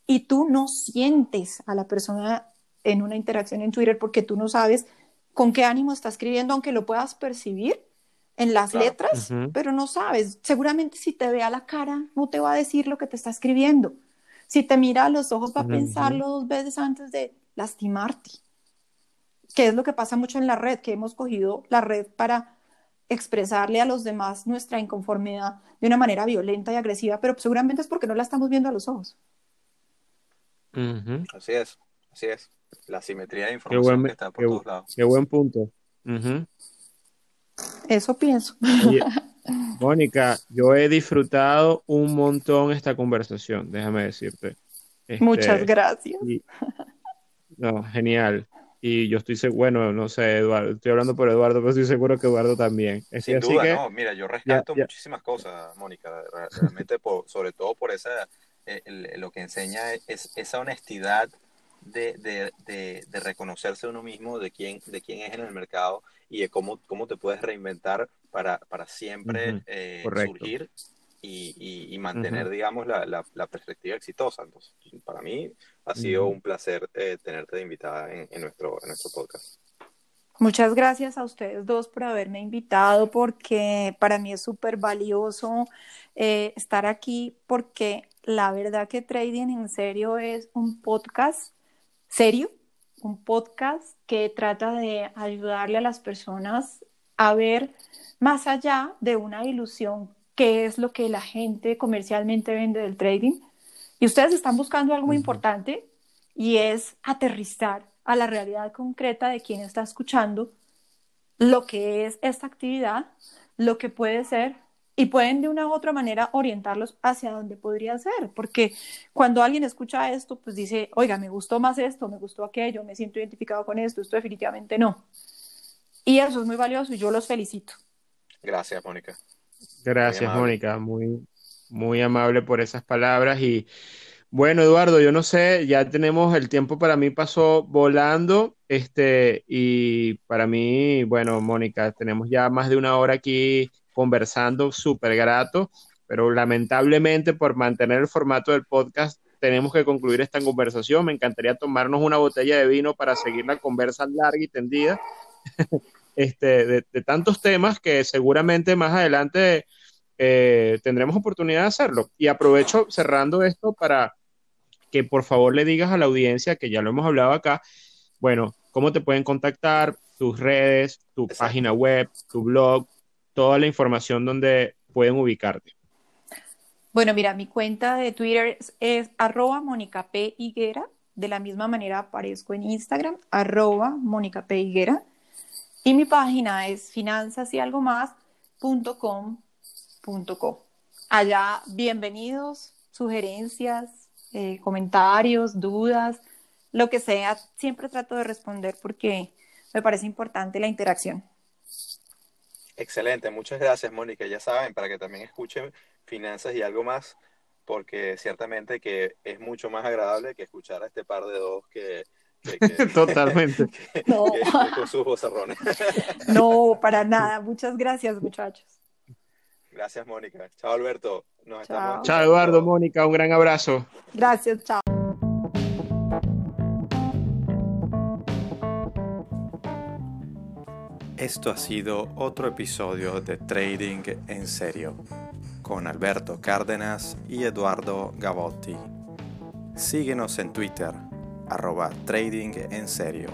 Y tú no sientes a la persona en una interacción en Twitter porque tú no sabes con qué ánimo está escribiendo, aunque lo puedas percibir en las letras, pero no sabes. Seguramente si te ve a la cara, no te va a decir lo que te está escribiendo. Si te mira a los ojos, va a pensarlo dos veces antes de lastimarte. Que es lo que pasa mucho en la red, que hemos cogido la red para expresarle a los demás nuestra inconformidad de una manera violenta y agresiva, pero seguramente es porque no la estamos viendo a los ojos. Así es, así es la simetría de información que está por todos lados. Qué buen punto. Eso pienso. Mónica, yo he disfrutado un montón esta conversación, déjame decirte. Este, Muchas gracias. no, genial. Y yo estoy seguro, bueno, no sé, Eduardo, estoy hablando por Eduardo, pero estoy seguro que Eduardo también. Sin duda, no, mira, yo rescato muchísimas cosas, Mónica, realmente, sobre todo por esa, eh, lo que enseña es esa honestidad de, de, de, reconocerse uno mismo, de quién, de quién es en el mercado y de cómo, cómo te puedes reinventar para, para siempre eh, surgir y, y, mantener, digamos, la, la, perspectiva exitosa. Entonces, para mí ha sido un placer eh, tenerte de invitada en, en, nuestro, en nuestro podcast. Muchas gracias a ustedes dos por haberme invitado, porque para mí es súper valioso eh, estar aquí, porque la verdad que Trading en serio es un podcast serio, un podcast que trata de ayudarle a las personas a ver más allá de una ilusión qué es lo que la gente comercialmente vende del trading. Y ustedes están buscando algo muy importante y es aterrizar a la realidad concreta de quien está escuchando lo que es esta actividad, lo que puede ser y pueden de una u otra manera orientarlos hacia donde podría ser, porque cuando alguien escucha esto, pues dice, oiga, me gustó más esto, me gustó aquello, me siento identificado con esto, esto definitivamente no. Y eso es muy valioso y yo los felicito. Gracias, Mónica. Gracias, Mónica, muy, muy amable por esas palabras. Y bueno, Eduardo, yo no sé, ya tenemos el tiempo para mí pasó volando, este, y para mí, bueno, Mónica, tenemos ya más de una hora aquí conversando, súper grato, pero lamentablemente por mantener el formato del podcast tenemos que concluir esta conversación. Me encantaría tomarnos una botella de vino para seguir la conversa larga y tendida este, de, tantos temas que seguramente más adelante eh, tendremos oportunidad de hacerlo. Y aprovecho cerrando esto para que por favor le digas a la audiencia, que ya lo hemos hablado acá, bueno, cómo te pueden contactar, tus redes, tu página web, tu blog, toda la información donde pueden ubicarte. Bueno, mira, mi cuenta de Twitter es, arroba Mónica P. Higuera. De la misma manera aparezco en Instagram, arroba Mónica P. Higuera. Y mi página es finanzas y algo más Allá, bienvenidos, sugerencias, eh, comentarios, dudas. lo que sea, siempre trato de responder porque me parece importante la interacción. Excelente, muchas gracias Mónica. Ya saben, para que también escuchen finanzas y algo más, porque ciertamente que es mucho más agradable que escuchar a este par de dos que... Totalmente. no. con sus vocerrones. no, para nada. Muchas gracias, muchachos. Gracias, Mónica. Chao, Alberto. Nos chao. chao, Eduardo, Mónica. Un gran abrazo. Gracias, chao. Esto ha sido otro episodio de Trading en Serio con Alberto Cárdenas y Eduardo Gavotti. Síguenos en Twitter, arroba Trading en Serio.